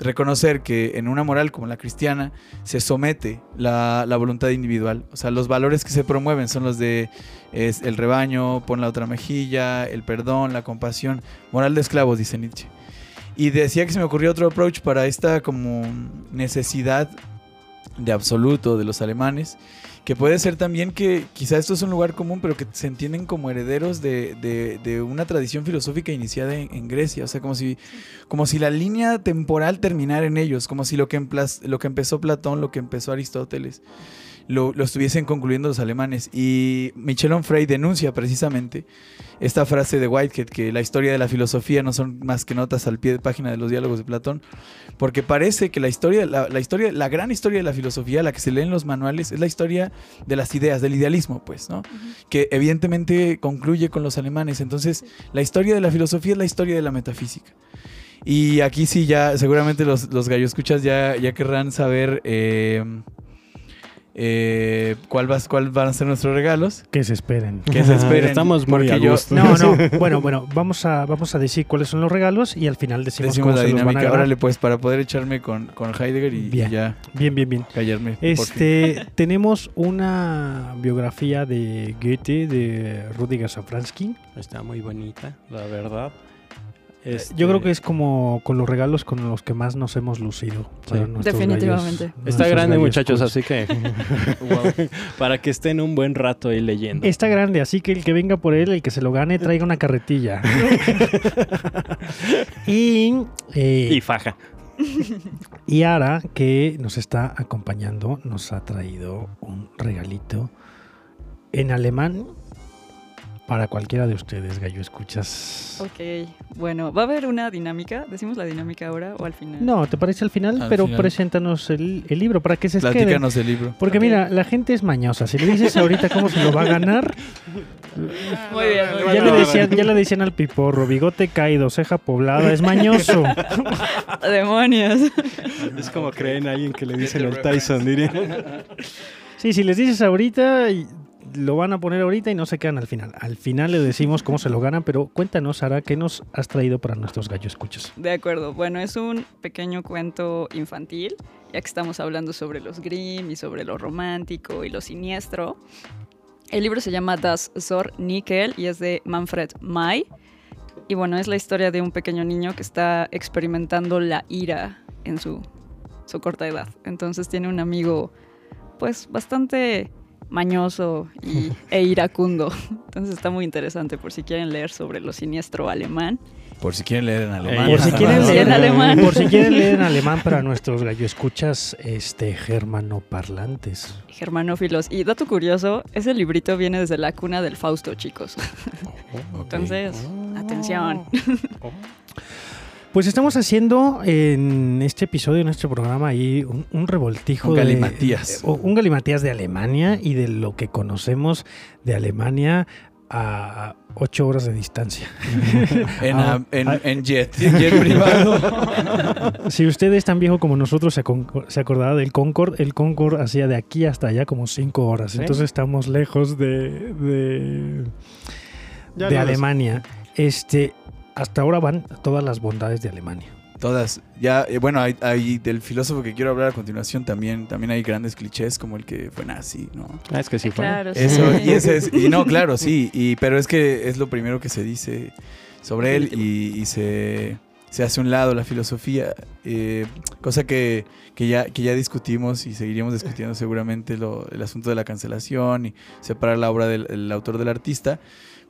reconocer que en una moral como la cristiana se somete la, la voluntad individual. O sea, los valores que se promueven son los de es, el rebaño, pon la otra mejilla, el perdón, la compasión. Moral de esclavos, dice Nietzsche. Y decía que se me ocurrió otro approach para esta como necesidad de absoluto de los alemanes, que puede ser también que quizá esto es un lugar común, pero que se entienden como herederos de, de- una tradición filosófica iniciada en, Grecia, o sea, como si, como si la línea temporal terminara en ellos, como si lo que, lo que empezó Platón, lo que empezó Aristóteles, lo, lo estuviesen concluyendo los alemanes. Y Michel Onfray denuncia precisamente esta frase de Whitehead, que la historia de la filosofía no son más que notas al pie de página de los diálogos de Platón, porque parece que la historia, la, la historia, la gran historia de la filosofía, la que se lee en los manuales, es la historia de las ideas, del idealismo, pues, ¿no? Que evidentemente concluye con los alemanes. Entonces, la historia de la filosofía es la historia de la metafísica. Y aquí sí, ya seguramente los, los gallo escuchas ya, ya querrán saber eh, eh, cuál, vas, cuál van a ser nuestros regalos. Que se esperen. Que se esperen. Estamos muy porque a yo-. No, no. Bueno, bueno, vamos a, vamos a decir cuáles son los regalos y al final decimos, Decimos cómo la se los van a dinámica. Órale, pues, para poder echarme con, con Heidegger y, y Bien. ya Bien, bien, bien. callarme. Este, tenemos una biografía de Goethe de Rudiger Safransky. Está muy bonita, la verdad. Este, Yo creo que es como con los regalos con los que más nos hemos lucido. Sí. Definitivamente. gallos- Está grande, muchachos, así que para que estén un buen rato ahí leyendo. Está grande, así que el que venga por él, el que se lo gane, traiga una carretilla. y, eh, Y faja. y Ara, que nos está acompañando, nos ha traído un regalito en alemán para cualquiera de ustedes, gallo escuchas. Ok, bueno, ¿va a haber una dinámica? ¿Decimos la dinámica ahora o al final? No, ¿te parece al final? Al Pero final. preséntanos el, el libro para que se queden. Platícanos del libro. Porque mira, la gente es mañosa. Si le dices ahorita cómo se lo va a ganar, Muy bien, muy ya bien. le, decían, ya le decían al piporro, bigote caído, ceja poblada, es mañoso. Demonios. Es como creer en alguien que le dicen el Tyson, diría. Sí, si les dices ahorita, y- lo van a poner ahorita y no se quedan al final. Al final le decimos cómo se lo ganan, pero cuéntanos, Sara, ¿qué nos has traído para nuestros gallo escuchas? De acuerdo. Bueno, es un pequeño cuento infantil, ya que estamos hablando sobre los Grimm y sobre lo romántico y lo siniestro. El libro se llama Das Zor Nickel y es de Manfred May. Y bueno, es la historia de un pequeño niño que está experimentando la ira en su, su corta edad. Entonces tiene un amigo, pues, bastante mañoso y, e iracundo. Entonces está muy interesante por si quieren leer sobre lo siniestro alemán. Por si quieren leer en alemán. Por si quieren leer en alemán. Por si quieren leer en alemán para nuestros gallo escuchas, este germano parlantes. Germanófilos. Y dato curioso, ese librito viene desde la cuna del Fausto, chicos. Entonces, atención. Pues estamos haciendo en este episodio, en este programa, ahí un, un revoltijo Un de- galimatías. o un galimatías de Alemania y de lo que conocemos de Alemania a ocho horas de distancia. En, Ah, ah, en, ah. en jet, jet privado. si usted es tan viejo como nosotros, se, acordará del Concorde. El Concorde hacía de aquí hasta allá como cinco horas. ¿Sí? Entonces estamos lejos de, de, de no. Alemania. Este, hasta ahora van todas las bondades de Alemania. Todas. Ya, eh, bueno, hay, hay del filósofo que quiero hablar a continuación también. También hay grandes clichés como el que fue nazi, ¿no? Ah, es que sí fue. Claro, sí. Eso, y ese es, y no, claro, sí, y, pero es que es lo primero que se dice sobre él y, y se, se hace a un lado la filosofía, eh, cosa que, que, ya, que ya discutimos y seguiríamos discutiendo seguramente lo- el asunto de la cancelación y separar la obra del el autor del artista,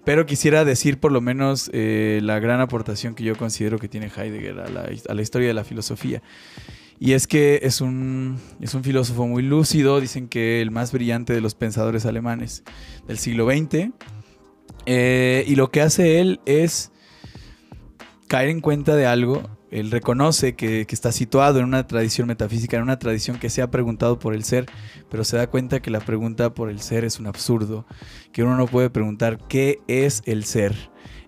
pero quisiera decir por lo menos eh, la gran aportación que yo considero que tiene Heidegger a la, historia de la filosofía. Y es que es un, es un filósofo muy lúcido, dicen que el más brillante de los pensadores alemanes del siglo XX. Eh, y lo que hace él es caer en cuenta de algo. Él reconoce que, está situado en una tradición metafísica, en una tradición que se ha preguntado por el ser, pero se da cuenta que la pregunta por el ser es un absurdo, que uno no puede preguntar qué es el ser.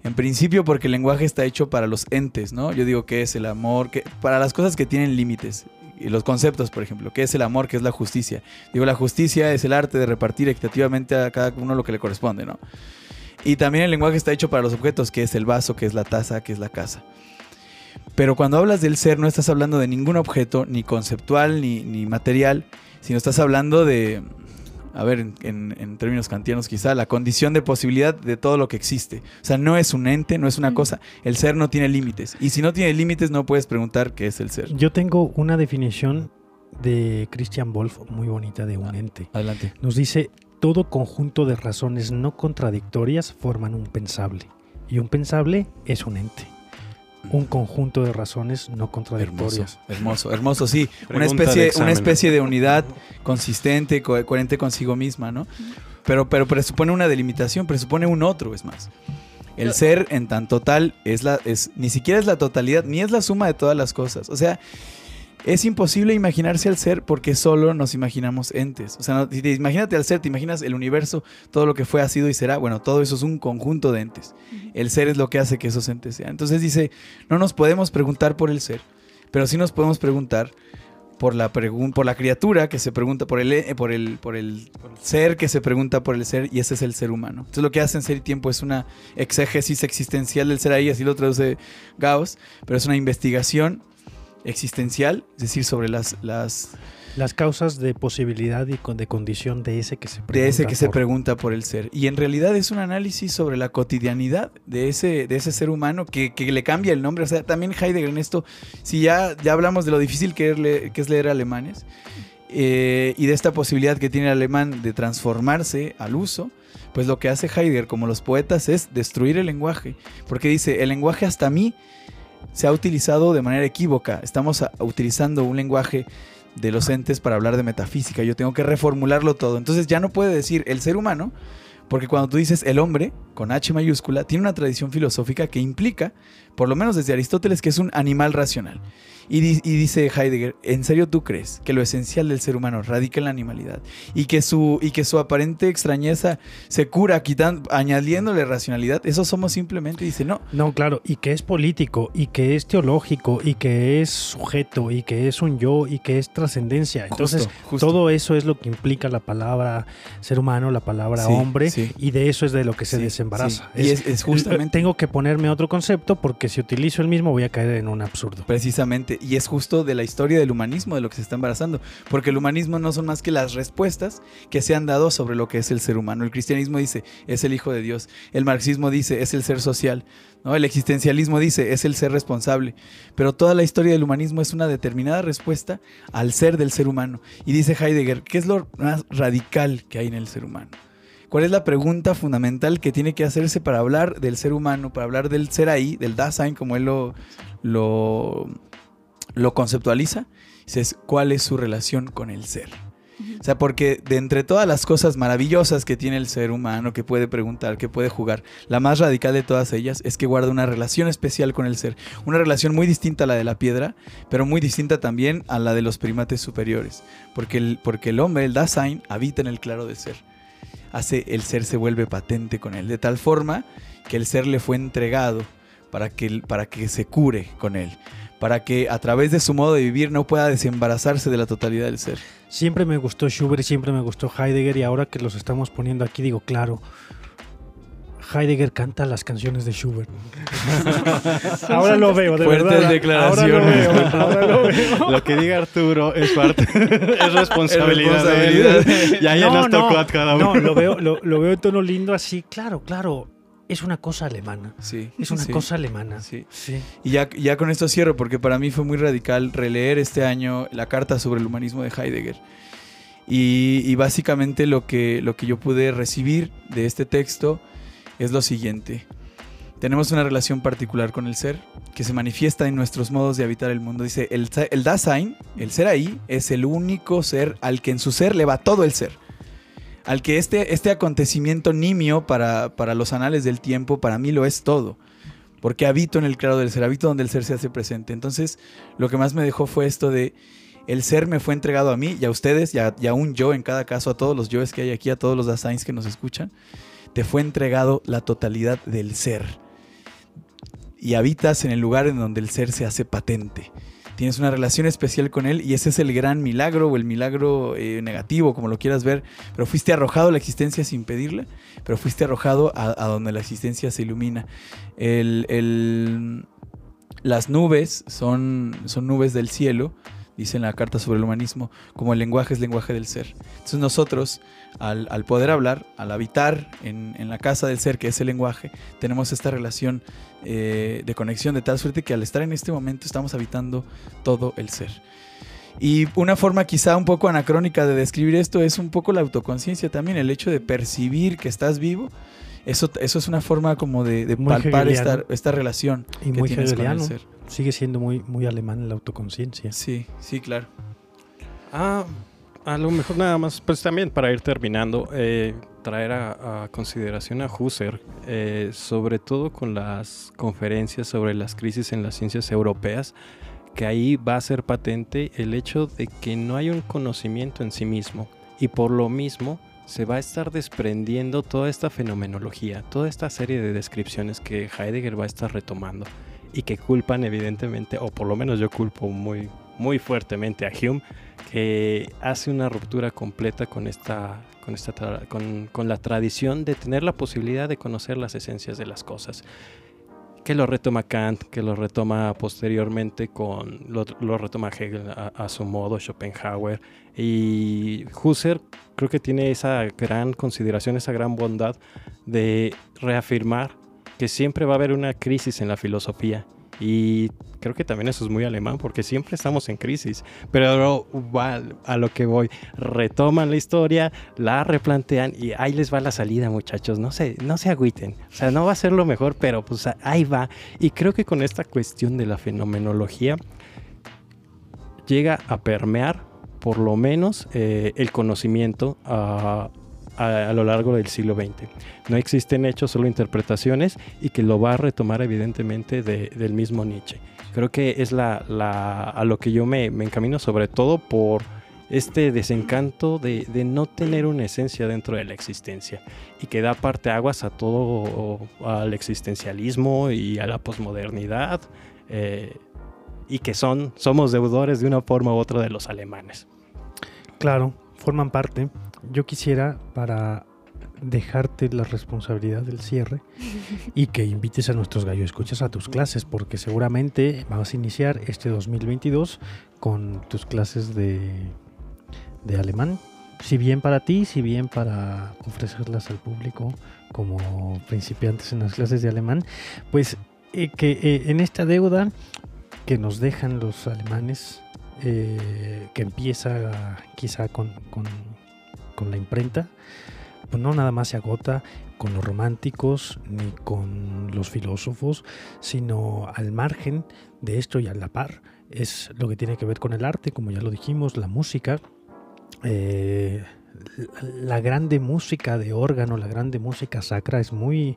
En principio porque el lenguaje está hecho para los entes, ¿no? Yo digo qué es el amor, que, para las cosas que tienen límites. Y los conceptos, por ejemplo, qué es el amor, qué es la justicia. Digo, la justicia es el arte de repartir equitativamente a cada uno lo que le corresponde, ¿no? Y también el lenguaje está hecho para los objetos, que es el vaso, que es la taza, que es la casa. Pero cuando hablas del ser no estás hablando de ningún objeto, ni conceptual, ni, ni material, sino estás hablando de, a ver, en, en- en términos kantianos quizá, la condición de posibilidad de todo lo que existe. O sea, no es un ente, no es una cosa. El ser no tiene límites. Y si no tiene límites, no puedes preguntar qué es el ser. Yo tengo una definición de Christian Wolff muy bonita de un ente. Adelante. Nos dice, todo conjunto de razones no contradictorias forman un pensable. Y un pensable es un ente. Un conjunto de razones no Hermoso, contradictorias. hermoso, hermoso, sí. Una especie, una especie de unidad consistente, co- coherente consigo misma, ¿no? Pero, pero presupone una delimitación, presupone un otro, es más. El ser en tan total es la, es, ni siquiera es la totalidad, ni es la suma de todas las cosas. O sea, es imposible imaginarse al ser porque solo nos imaginamos entes. O sea, no- si te- imagínate al ser, te imaginas el universo, todo lo que fue, ha sido y será. Bueno, todo eso es un conjunto de entes. El ser es lo que hace que esos entes sean. Entonces dice, no nos podemos preguntar por el ser, pero sí nos podemos preguntar por la, pregun- por la criatura que se pregunta por el, eh, por, el, por, el, por el ser que se pregunta por el ser y ese es el ser humano. Entonces lo que hace en Ser y Tiempo es una exégesis existencial del ser ahí, así lo traduce Gauss, pero es una investigación existencial, es decir, sobre las, las Las causas de posibilidad y de condición de ese que se pregunta. de ese que se por- pregunta por el ser. Y en realidad es un análisis sobre la cotidianidad de ese, de ese ser humano que, que le cambia el nombre. O sea, también Heidegger en esto, si ya, ya hablamos de lo difícil que es leer, que es leer alemanes eh, y de esta posibilidad que tiene el alemán de transformarse al uso, pues lo que hace Heidegger como los poetas es destruir el lenguaje. Porque dice, el lenguaje hasta mí se ha utilizado de manera equívoca. Estamos a- utilizando un lenguaje de los entes para hablar de metafísica. Yo tengo que reformularlo todo. Entonces ya no puede decir el ser humano, porque cuando tú dices el hombre, con H mayúscula, tiene una tradición filosófica que implica, por lo menos desde Aristóteles, que es un animal racional. Y, dice Heidegger, ¿en serio tú crees que lo esencial del ser humano radica en la animalidad? Y que su, y que su aparente extrañeza se cura quitando, añadiéndole racionalidad. Eso somos simplemente, dice, no. No, claro, y que es político, y que es teológico, y que es sujeto, y que es un yo, y que es trascendencia. Entonces, todo eso es lo que implica la palabra ser humano, la palabra hombre, y de eso es de lo que se desembaraza. Y es justamente... Tengo que ponerme otro concepto porque si utilizo el mismo voy a caer en un absurdo. Precisamente y es justo de la historia del humanismo de lo que se está embarazando, porque el humanismo no son más que las respuestas que se han dado sobre lo que es el ser humano. El cristianismo dice, es el Hijo de Dios. El marxismo dice, es el ser social. ¿no? El existencialismo dice, es el ser responsable. Pero toda la historia del humanismo es una determinada respuesta al ser del ser humano. Y dice Heidegger, ¿qué es lo más radical que hay en el ser humano? ¿Cuál es la pregunta fundamental que tiene que hacerse para hablar del ser humano, para hablar del ser ahí, del Dasein, como él lo, lo, lo conceptualiza, dices, ¿cuál es su relación con el ser? O sea, porque de entre todas las cosas maravillosas que tiene el ser humano, que puede preguntar, que puede jugar, la más radical de todas ellas es que guarda una relación especial con el ser. Una relación muy distinta a la de la piedra, pero muy distinta también a la de los primates superiores. Porque el, porque el hombre, el Dasein, habita en el claro de ser. Hace el ser se vuelve patente con él, de tal forma que el ser le fue entregado para que, para que se cure con él para que a través de su modo de vivir no pueda desembarazarse de la totalidad del ser. Siempre me gustó Schubert, siempre me gustó Heidegger y ahora que los estamos poniendo aquí digo, claro, Heidegger canta las canciones de Schubert. ahora lo veo, de Fuertes verdad. declaraciones. Ahora lo veo, lo que diga Arturo es parte, es responsabilidad, de Ya, ya nos tocó a cada uno. No, lo veo, lo, lo veo en tono lindo así, claro, claro es una cosa alemana. Sí. Es una cosa alemana. Sí. sí. Y ya, ya con esto cierro, porque para mí fue muy radical releer este año la carta sobre el humanismo de Heidegger. Y, básicamente lo que, lo que yo pude recibir de este texto es lo siguiente. Tenemos una relación particular con el ser que se manifiesta en nuestros modos de habitar el mundo. Dice, el, el Dasein, el ser ahí, es el único ser al que en su ser le va todo el ser al que este, este acontecimiento nimio para, para los anales del tiempo, para mí lo es todo. Porque habito en el claro del ser, habito donde el ser se hace presente. Entonces, lo que más me dejó fue esto de el ser me fue entregado a mí y a ustedes y a, un yo en cada caso, a todos los yoes que hay aquí, a todos los Daseins que nos escuchan. Te fue entregado la totalidad del ser. Y habitas en el lugar en donde el ser se hace patente tienes una relación especial con Él y ese es el gran milagro o el milagro eh, negativo, como lo quieras ver, pero fuiste arrojado a la existencia sin pedirle, pero fuiste arrojado a, donde la existencia se ilumina. las nubes son, son nubes del cielo dice en la carta sobre el humanismo, como el lenguaje es lenguaje del ser. Entonces nosotros, al, poder hablar, al habitar en, la casa del ser, que es el lenguaje, tenemos esta relación eh, de conexión de tal suerte que al estar en este momento estamos habitando todo el ser. Y una forma quizá un poco anacrónica de describir esto es un poco la autoconciencia también, el hecho de percibir que estás vivo. Eso, eso es una forma como de, palpar esta, esta, relación y que muy tienes con el ser sigue siendo muy, muy alemán la autoconciencia. Sí, sí, claro. Ah, a lo mejor nada más, pues también para ir terminando, eh, traer a, consideración a Husserl, eh, sobre todo con las conferencias sobre las crisis en las ciencias europeas, que ahí va a ser patente el hecho de que no hay un conocimiento en sí mismo y por lo mismo se va a estar desprendiendo toda esta fenomenología, toda esta serie de descripciones que Heidegger va a estar retomando y que culpan evidentemente, o por lo menos yo culpo muy, muy fuertemente a Hume, que hace una ruptura completa con esta, con, esta con, con, la tradición de tener la posibilidad de conocer las esencias de las cosas. Que lo retoma Kant, que lo retoma posteriormente con, lo, lo retoma Hegel a, a, su modo, Schopenhauer. Y Husserl creo que tiene esa gran consideración, esa gran bondad de reafirmar que siempre va a haber una crisis en la filosofía. Y creo que también eso es muy alemán porque siempre estamos en crisis. Pero a lo que voy, retoman la historia, la replantean y ahí les va la salida, muchachos. No se, no se agüiten. O sea, no va a ser lo mejor, pero pues ahí va. Y creo que con esta cuestión de la fenomenología llega a permear por lo menos eh, el conocimiento a, a, lo largo del siglo XX. No existen hechos, solo interpretaciones y que lo va a retomar evidentemente de- del mismo Nietzsche. Creo que es la, a lo que yo me, encamino sobre todo por este desencanto de, de no tener una esencia dentro de la existencia y que da parte aguas a todo, al existencialismo y a la posmodernidad eh, y que son, somos deudores de una forma u otra de los alemanes. Claro, forman parte. Yo quisiera, para dejarte la responsabilidad del cierre y que invites a nuestros gallo escuchas a tus clases, porque seguramente vas a iniciar este 2022 con tus clases de, de alemán. Si bien para ti, si bien para ofrecerlas al público como principiantes en las clases de alemán, pues eh, que eh, en esta deuda que nos dejan los alemanes, eh, que empieza quizá con, con- con la imprenta, pues no nada más se agota con los románticos ni con los filósofos, sino al margen de esto y a la par es lo que tiene que ver con el arte, como ya lo dijimos, la música, eh, la, grande música de órgano, la grande música sacra es muy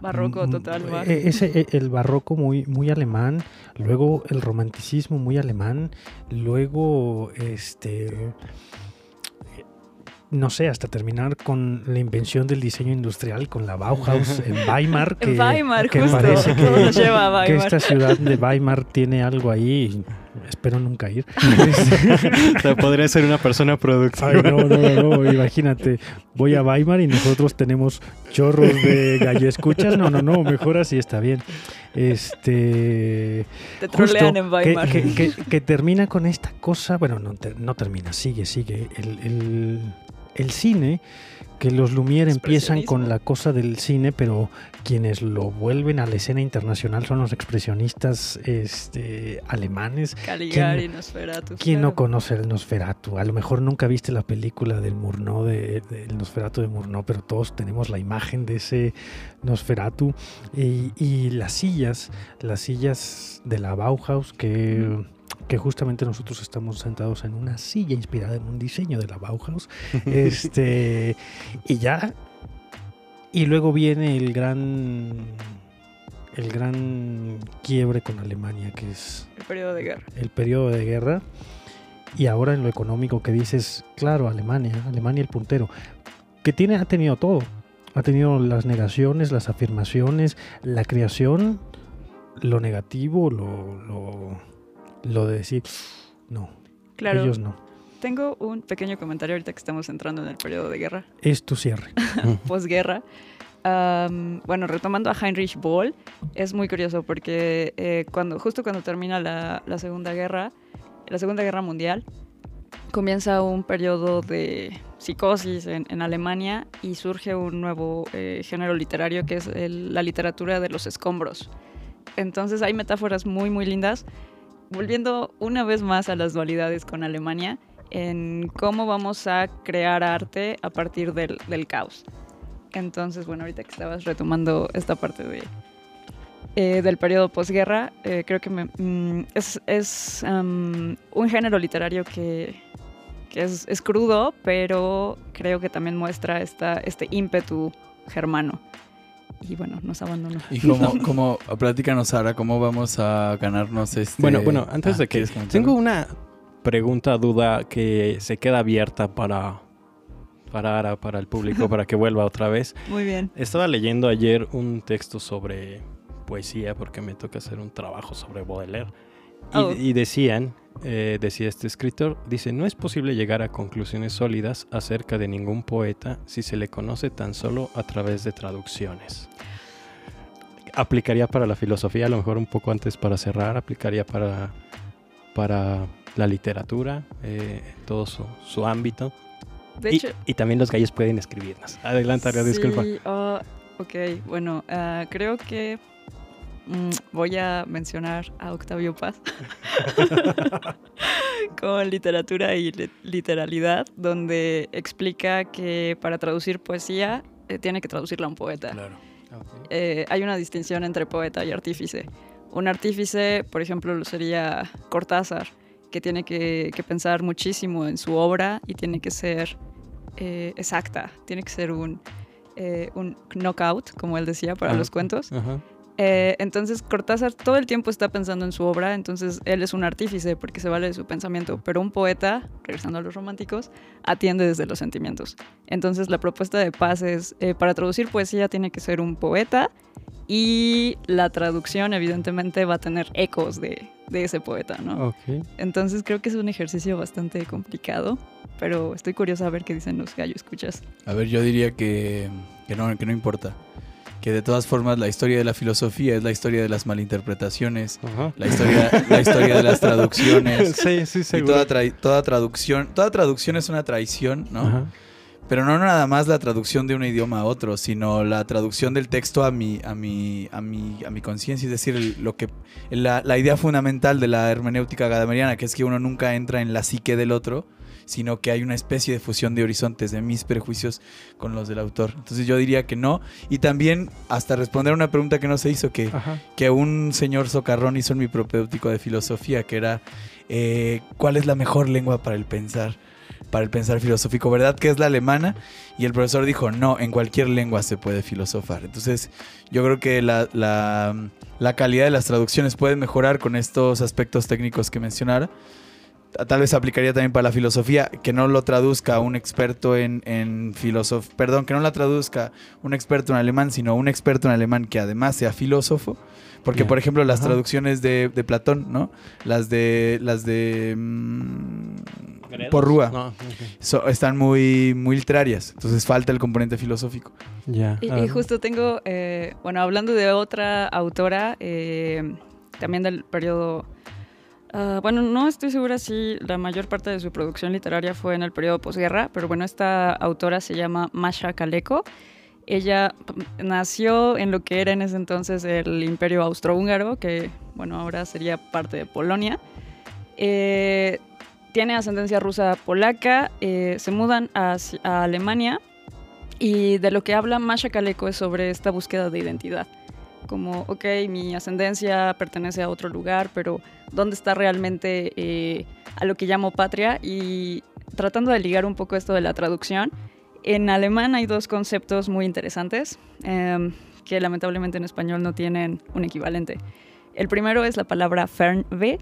Barroco total, e- Ese, e- el barroco muy, muy alemán, luego el romanticismo muy alemán, luego este no sé, hasta terminar con la invención del diseño industrial, con la Bauhaus en Weimar, que, En Weimar, que justo. parece que, nos lleva a que Weimar. esta ciudad de Weimar tiene algo ahí, espero nunca ir. o sea, podría ser una persona productiva. Ay, no, no, no, no, imagínate, voy a Weimar y nosotros tenemos chorros de gallo escuchas. No, no, no, mejor así está bien. Este. Te justo trolean en que- Weimar. Que, que- que termina con esta cosa, bueno, no, no termina, sigue, sigue. El, el- el cine, que los Lumière empiezan con la cosa del cine, pero quienes lo vuelven a la escena internacional son los expresionistas este, alemanes. Caligari, Nosferatu. ¿Quién no conoce el Nosferatu? A lo mejor nunca viste la película del Murnau, de, del Nosferatu de Murnau, pero todos tenemos la imagen de ese Nosferatu. Y, y las sillas, las sillas de la Bauhaus, que, que justamente nosotros estamos sentados en una silla inspirada en un diseño de la Bauhaus. este, y ya. Y luego viene el gran. El gran quiebre con Alemania, que es El periodo de guerra. el periodo de guerra y ahora en lo económico que dices, claro, Alemania, Alemania el puntero, que tiene, ha tenido todo, ha tenido las negaciones, las afirmaciones, la creación, lo negativo, lo, lo, lo de decir, no, Claro. ellos no, Tengo un pequeño comentario ahorita que estamos entrando en el periodo de guerra. es tu cierre. posguerra. Bueno, retomando a Heinrich Boll, es muy curioso porque eh, cuando, justo cuando termina la, la Segunda Guerra, la Segunda Guerra Mundial, comienza un periodo de psicosis en, en Alemania y surge un nuevo eh, género literario que es el- la literatura de los escombros. Entonces hay metáforas muy, muy lindas, volviendo una vez más a las dualidades con Alemania, en cómo vamos a crear arte a partir del, del caos. Entonces, bueno, ahorita que estabas retomando esta parte de, eh, del periodo posguerra, eh, creo que me- mm, es, es, am, un género literario que, que es, es crudo, pero creo que también muestra esta, este ímpetu germano. Y bueno, nos abandonó. Y como, como, platícanos, Sara, ¿cómo vamos a ganarnos este... Bueno, bueno, antes Ah, de que... Tengo una pregunta, duda que se queda abierta para, para, Ara, para el público, para que vuelva otra vez. Muy bien. Estaba leyendo ayer un texto sobre poesía, porque me toca hacer un trabajo sobre Baudelaire. Y, Oh. y decían, eh, decía este escritor, dice, no es posible llegar a conclusiones sólidas acerca de ningún poeta si se le conoce tan solo a través de traducciones. Aplicaría para la filosofía, a lo mejor un poco antes para cerrar, aplicaría para, para la literatura, eh, todo su, su ámbito. De y, hecho, y también los gallos pueden escribirnos. Adelante, Aria, disculpa. Sí, ah, ok, bueno, ah, creo que mm, voy a mencionar a Octavio Paz con literatura y li- literalidad, donde explica que para traducir poesía eh, tiene que traducirla a un poeta. Claro. Eh, hay una distinción entre poeta y artífice. Un artífice, por ejemplo, lo sería Cortázar, que tiene que, que pensar muchísimo en su obra y tiene que ser eh, exacta, tiene que ser un, un knockout, como él decía, para los cuentos. Ajá. Eh, entonces Cortázar todo el tiempo está pensando en su obra, entonces él es un artífice porque se vale de su pensamiento, pero un poeta, regresando a los románticos, atiende desde los sentimientos. Entonces la propuesta de Paz es, eh, para traducir poesía tiene que ser un poeta y la traducción evidentemente va a tener ecos de, de ese poeta, ¿no? Ok. Entonces creo que es un ejercicio bastante complicado, pero estoy curiosa a ver qué dicen los gallo escuchas. A ver, yo diría que, que, no, que no importa. Que de todas formas la historia de la filosofía es la historia de las malinterpretaciones, Ajá. la historia, la historia de las traducciones. sí, sí, Y toda, trai- toda traducción, toda traducción es una traición, ¿no? Ajá. Pero no nada más la traducción de un idioma a otro, sino la traducción del texto a mi, a mi, a mi, a mi conciencia, es decir, el- lo que, la, la idea fundamental de la hermenéutica gadameriana, que es que uno nunca entra en la psique del otro, sino que hay una especie de fusión de horizontes de mis prejuicios con los del autor. Entonces yo diría que no. Y también, hasta responder a una pregunta que no se hizo, que, Ajá. que un señor socarrón hizo en mi propéutico de filosofía, que era eh, ¿cuál es la mejor lengua para el pensar? Para el pensar filosófico, ¿verdad? Que es la alemana. Y el profesor dijo, no, en cualquier lengua se puede filosofar. Entonces, yo creo que la, la- la calidad de las traducciones puede mejorar con estos aspectos técnicos que mencionara. Tal vez aplicaría también para la filosofía, que no lo traduzca un experto en, en filosofía, perdón, que no la traduzca un experto en alemán, sino un experto en alemán que además sea filósofo. Porque, por ejemplo, las Ajá. traducciones de, de Platón, ¿no? Las de. Las de. mm, ¿Gredos? Porrúa. No, ok. so- están muy, muy literarias. Entonces falta el componente filosófico. Ya. Y, ah, y justo tengo, eh, bueno, hablando de otra autora, eh, también del periodo, ah, bueno, no estoy segura si la mayor parte de su producción literaria fue en el periodo posguerra, pero bueno, esta autora se llama Masha Kaleko. Ella nació en lo que era en ese entonces el imperio austrohúngaro, que bueno, ahora sería parte de Polonia. Eh, tiene ascendencia rusa polaca, eh, se mudan a, a Alemania y de lo que habla Masha Kaleko es sobre esta búsqueda de identidad. Como, ok, mi ascendencia pertenece a otro lugar, pero ¿dónde está realmente eh, a lo que llamo patria? Y tratando de ligar un poco esto de la traducción, en alemán hay dos conceptos muy interesantes em, que lamentablemente en español no tienen un equivalente. El primero es la palabra Fernweh.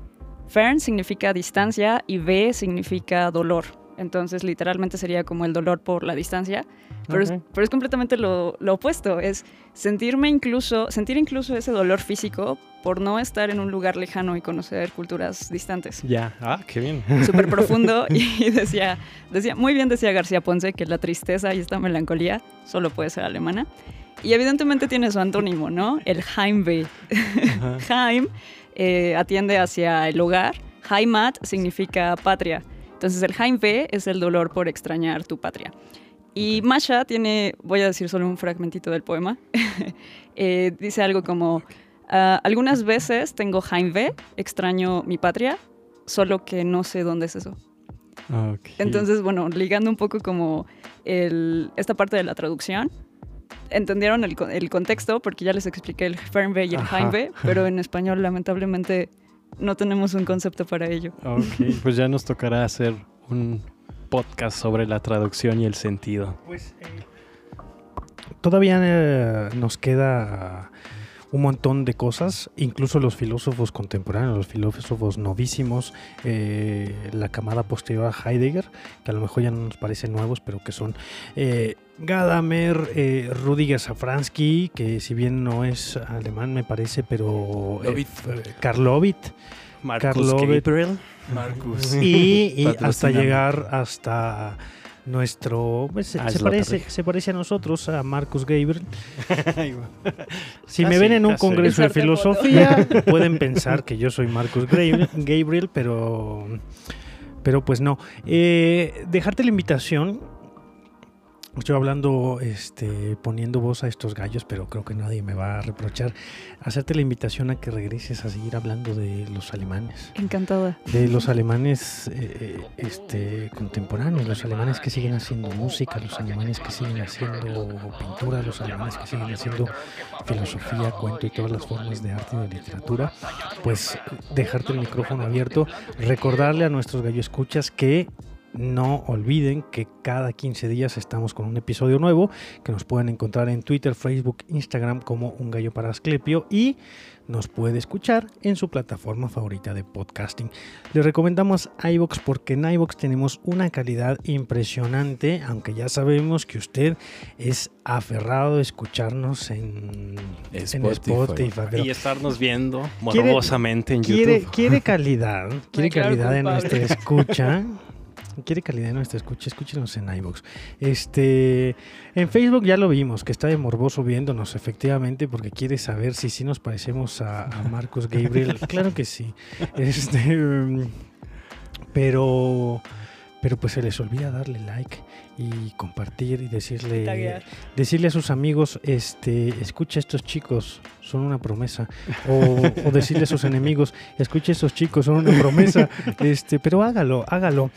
Fern significa distancia y Weh significa dolor. Entonces, literalmente sería como el dolor por la distancia. Pero, es, ok. pero es completamente lo, lo opuesto. Es sentirme incluso, sentir incluso ese dolor físico por no estar en un lugar lejano y conocer culturas distantes. Ya. Ah, qué bien. Súper profundo. Y decía, decía, muy bien decía García Ponce que la tristeza y esta melancolía solo puede ser alemana. Y evidentemente tiene su antónimo, ¿no? El Heimweh. Heim eh, atiende hacia el hogar. Heimat significa patria. Entonces el Heimweh es el dolor por extrañar tu patria. Y Masha tiene, voy a decir solo un fragmentito del poema, Eh, dice algo como, "Ah, algunas veces tengo Heimweh, extraño mi patria, solo que no sé dónde es eso. Entonces, bueno, ligando un poco como el- esta parte de la traducción, entendieron el, co- el contexto porque ya les expliqué el Fernweh y el. Heimweh, pero en español lamentablemente no tenemos un concepto para ello. Ok, pues ya nos tocará hacer un podcast sobre la traducción y el sentido. Pues eh, todavía eh, nos queda un montón de cosas, incluso los filósofos contemporáneos, los filósofos novísimos, eh, la camada posterior a Heidegger, que a lo mejor ya no nos parecen nuevos, pero que son eh, Gadamer, eh, Rudiger Safransky, que si bien no es alemán me parece, pero eh, Lovit. eh, Karl Lovit, Marcus Lovett. Gabriel. Marcus. y, y hasta llegar hasta nuestro pues, se, Ah, se parece se parece a nosotros a Marcus Gabriel. Si me ven en un casi. congreso de filosofía pueden pensar que yo soy Marcus Gabriel pero pero pues no. Eh, dejarte la invitación Estoy hablando, este, poniendo voz a estos gallos, pero creo que nadie me va a reprochar. Hacerte la invitación a que regreses a seguir hablando de los alemanes. Encantada. De los alemanes eh, este, contemporáneos, los alemanes que siguen haciendo música, los alemanes que siguen haciendo pintura, los alemanes que siguen haciendo filosofía, cuento y todas las formas de arte y de literatura. Pues dejarte el micrófono abierto, recordarle a nuestros gallo escuchas que no olviden que cada 15 días estamos con un episodio nuevo que nos pueden encontrar en Twitter, Facebook, Instagram como Un Gallo para Asclepio y nos puede escuchar en su plataforma favorita de podcasting. Les recomendamos iVox porque en iVox tenemos una calidad impresionante, aunque ya sabemos que usted es aferrado a escucharnos en Spotify. en Spotify, pero Y estarnos viendo Quiere- morbosamente en quiere, YouTube. quiere calidad, quiere calidad en nuestra escucha. Quiere calidad en nuestra escucha, escúchenos en iVoox. Este, en Facebook ya lo vimos, que está de morboso viéndonos, efectivamente, porque quiere saber si sí nos parecemos a, a Marcos Gabriel. claro que sí. Este, pero, pero pues se les olvida darle like y compartir y decirle Taguear. decirle a sus amigos, este, escucha a estos chicos, son una promesa. O, o decirle a sus enemigos, escucha a estos chicos, son una promesa. Este, pero hágalo, hágalo.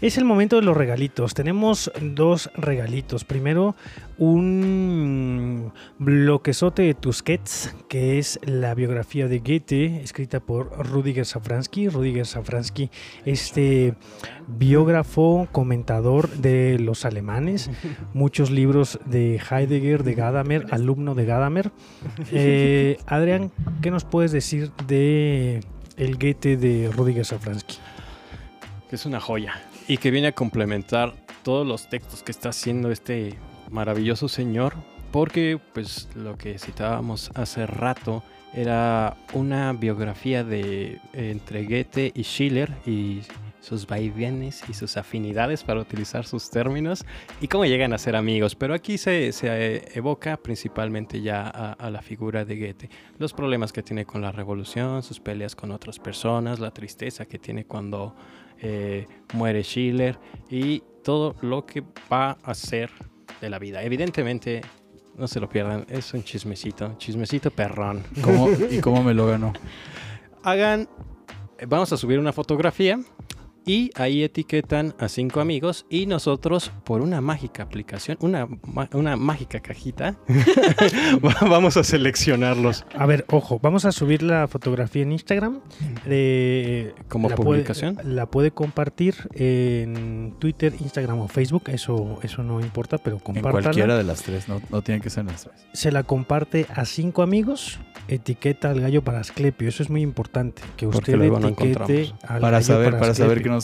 Es el momento de los regalitos. Tenemos dos regalitos. Primero, un bloquezote de Tusquets, que es la biografía de Goethe, escrita por Rudiger Safransky. Rudiger Safransky, este biógrafo, comentador de los alemanes, muchos libros de Heidegger, de Gadamer, alumno de Gadamer. Eh, Adrián, ¿qué nos puedes decir de el Goethe de Rudiger Safransky? es una joya y que viene a complementar todos los textos que está haciendo este maravilloso señor porque pues lo que citábamos hace rato era una biografía de entre Goethe y Schiller y sus vaivenes y sus afinidades para utilizar sus términos y cómo llegan a ser amigos. Pero aquí se, se, evoca principalmente ya a, a, la figura de Goethe, los problemas que tiene con la revolución, sus peleas con otras personas, la tristeza que tiene cuando eh, muere Schiller y todo lo que va a ser de la vida. Evidentemente, no se lo pierdan, es un chismecito, chismecito perrón. ¿Cómo, ¿Y cómo me lo ganó? Hagan, vamos a subir una fotografía y ahí etiquetan a cinco amigos y nosotros por una mágica aplicación, una, una mágica cajita, vamos a seleccionarlos. A ver, ojo, vamos a subir la fotografía en Instagram. Eh, Como la publicación. Puede, la puede compartir en Twitter, Instagram o Facebook, eso, eso no importa, pero En compártala. cualquiera de las tres, no, no tienen que ser las tres. Se la comparte a cinco amigos, etiqueta al gallo para Asclepio, eso es muy importante, que Porque usted no etiquete encontramos. al Para gallo saber, para saber Asclepio. que,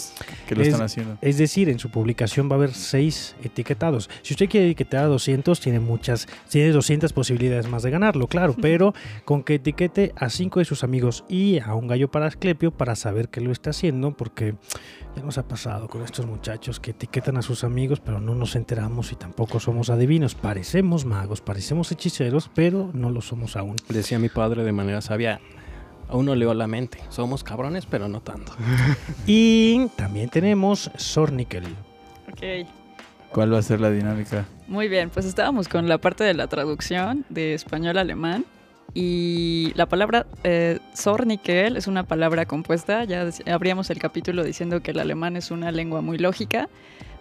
que lo Es- están haciendo. Es decir, en su publicación va a haber seis etiquetados. Si usted quiere etiquetar a 200, tiene muchas, tiene 200 posibilidades más de ganarlo, claro, pero con que etiquete a cinco de sus amigos y a un gallo para Asclepio para saber que lo está haciendo, porque ya nos ha pasado con estos muchachos que etiquetan a sus amigos, pero no nos enteramos y tampoco somos adivinos. Parecemos magos, parecemos hechiceros, pero no lo somos aún. Decía mi padre de manera sabia, a uno leo la mente, somos cabrones, pero no tanto. Y también tenemos Sornickel. Ok. ¿Cuál va a ser la dinámica? Muy bien, pues estábamos con la parte de la traducción de español a alemán y la palabra eh, Zornikel es una palabra compuesta, ya abríamos el capítulo diciendo que el alemán es una lengua muy lógica,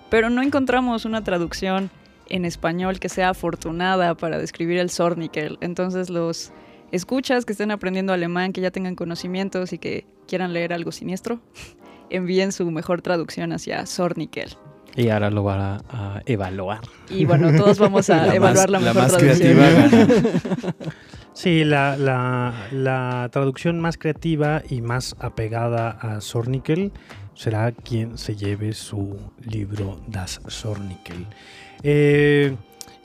pero no encontramos una traducción en español que sea afortunada para describir el Zornikel. Entonces los escuchas que estén aprendiendo alemán, que ya tengan conocimientos y que quieran leer algo siniestro, envíen su mejor traducción hacia Zornikel. Y ahora lo va a, a evaluar. Y bueno, todos vamos a La evaluar más- la la mejor más traducción. creativa. Sí, la, la- la traducción más creativa y más apegada a Sornickel será quien se lleve su libro Das Sornickel. Eh,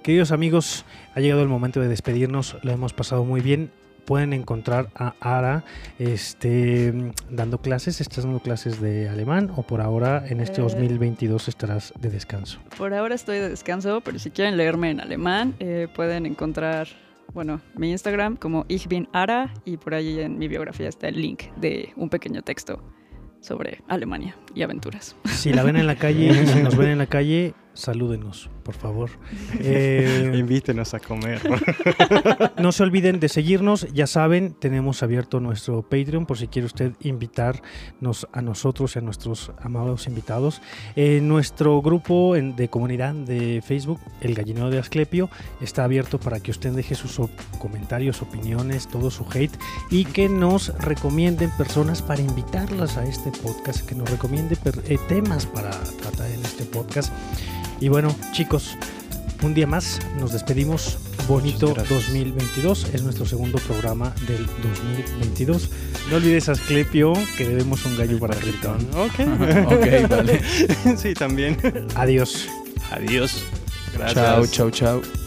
queridos amigos, ha llegado el momento de despedirnos, lo hemos pasado muy bien. Pueden encontrar a Ara este, dando clases, estás dando clases de alemán o por ahora en este Eh. 2022 estarás de descanso. Por ahora estoy de descanso, pero si quieren leerme en alemán, eh, pueden encontrar, bueno, mi Instagram como Ich bin Ara y por ahí en mi biografía está el link de un pequeño texto sobre Alemania y aventuras. Si la ven en la calle, si nos ven en la calle, salúdenos, por favor. Eh, Invítenos a comer. no se olviden de seguirnos, ya saben, tenemos abierto nuestro Patreon por si quiere usted invitarnos a nosotros y a nuestros amados invitados. Eh, nuestro grupo en- de comunidad de Facebook, El Gallinero de Asclepio, está abierto para que usted deje sus op- comentarios, opiniones, todo su hate y que nos recomienden personas para invitarlas a este podcast, que nos recomiende eh, temas para tratar en este podcast. Y bueno, chicos, un día más nos despedimos. Bonito Muchas gracias. 2022 es nuestro segundo programa del 2022. No olvides Asclepio que debemos un gallo para Krypton. ok. ok, vale. sí, también. Adiós. Adiós. Gracias. Chao, chao, chao.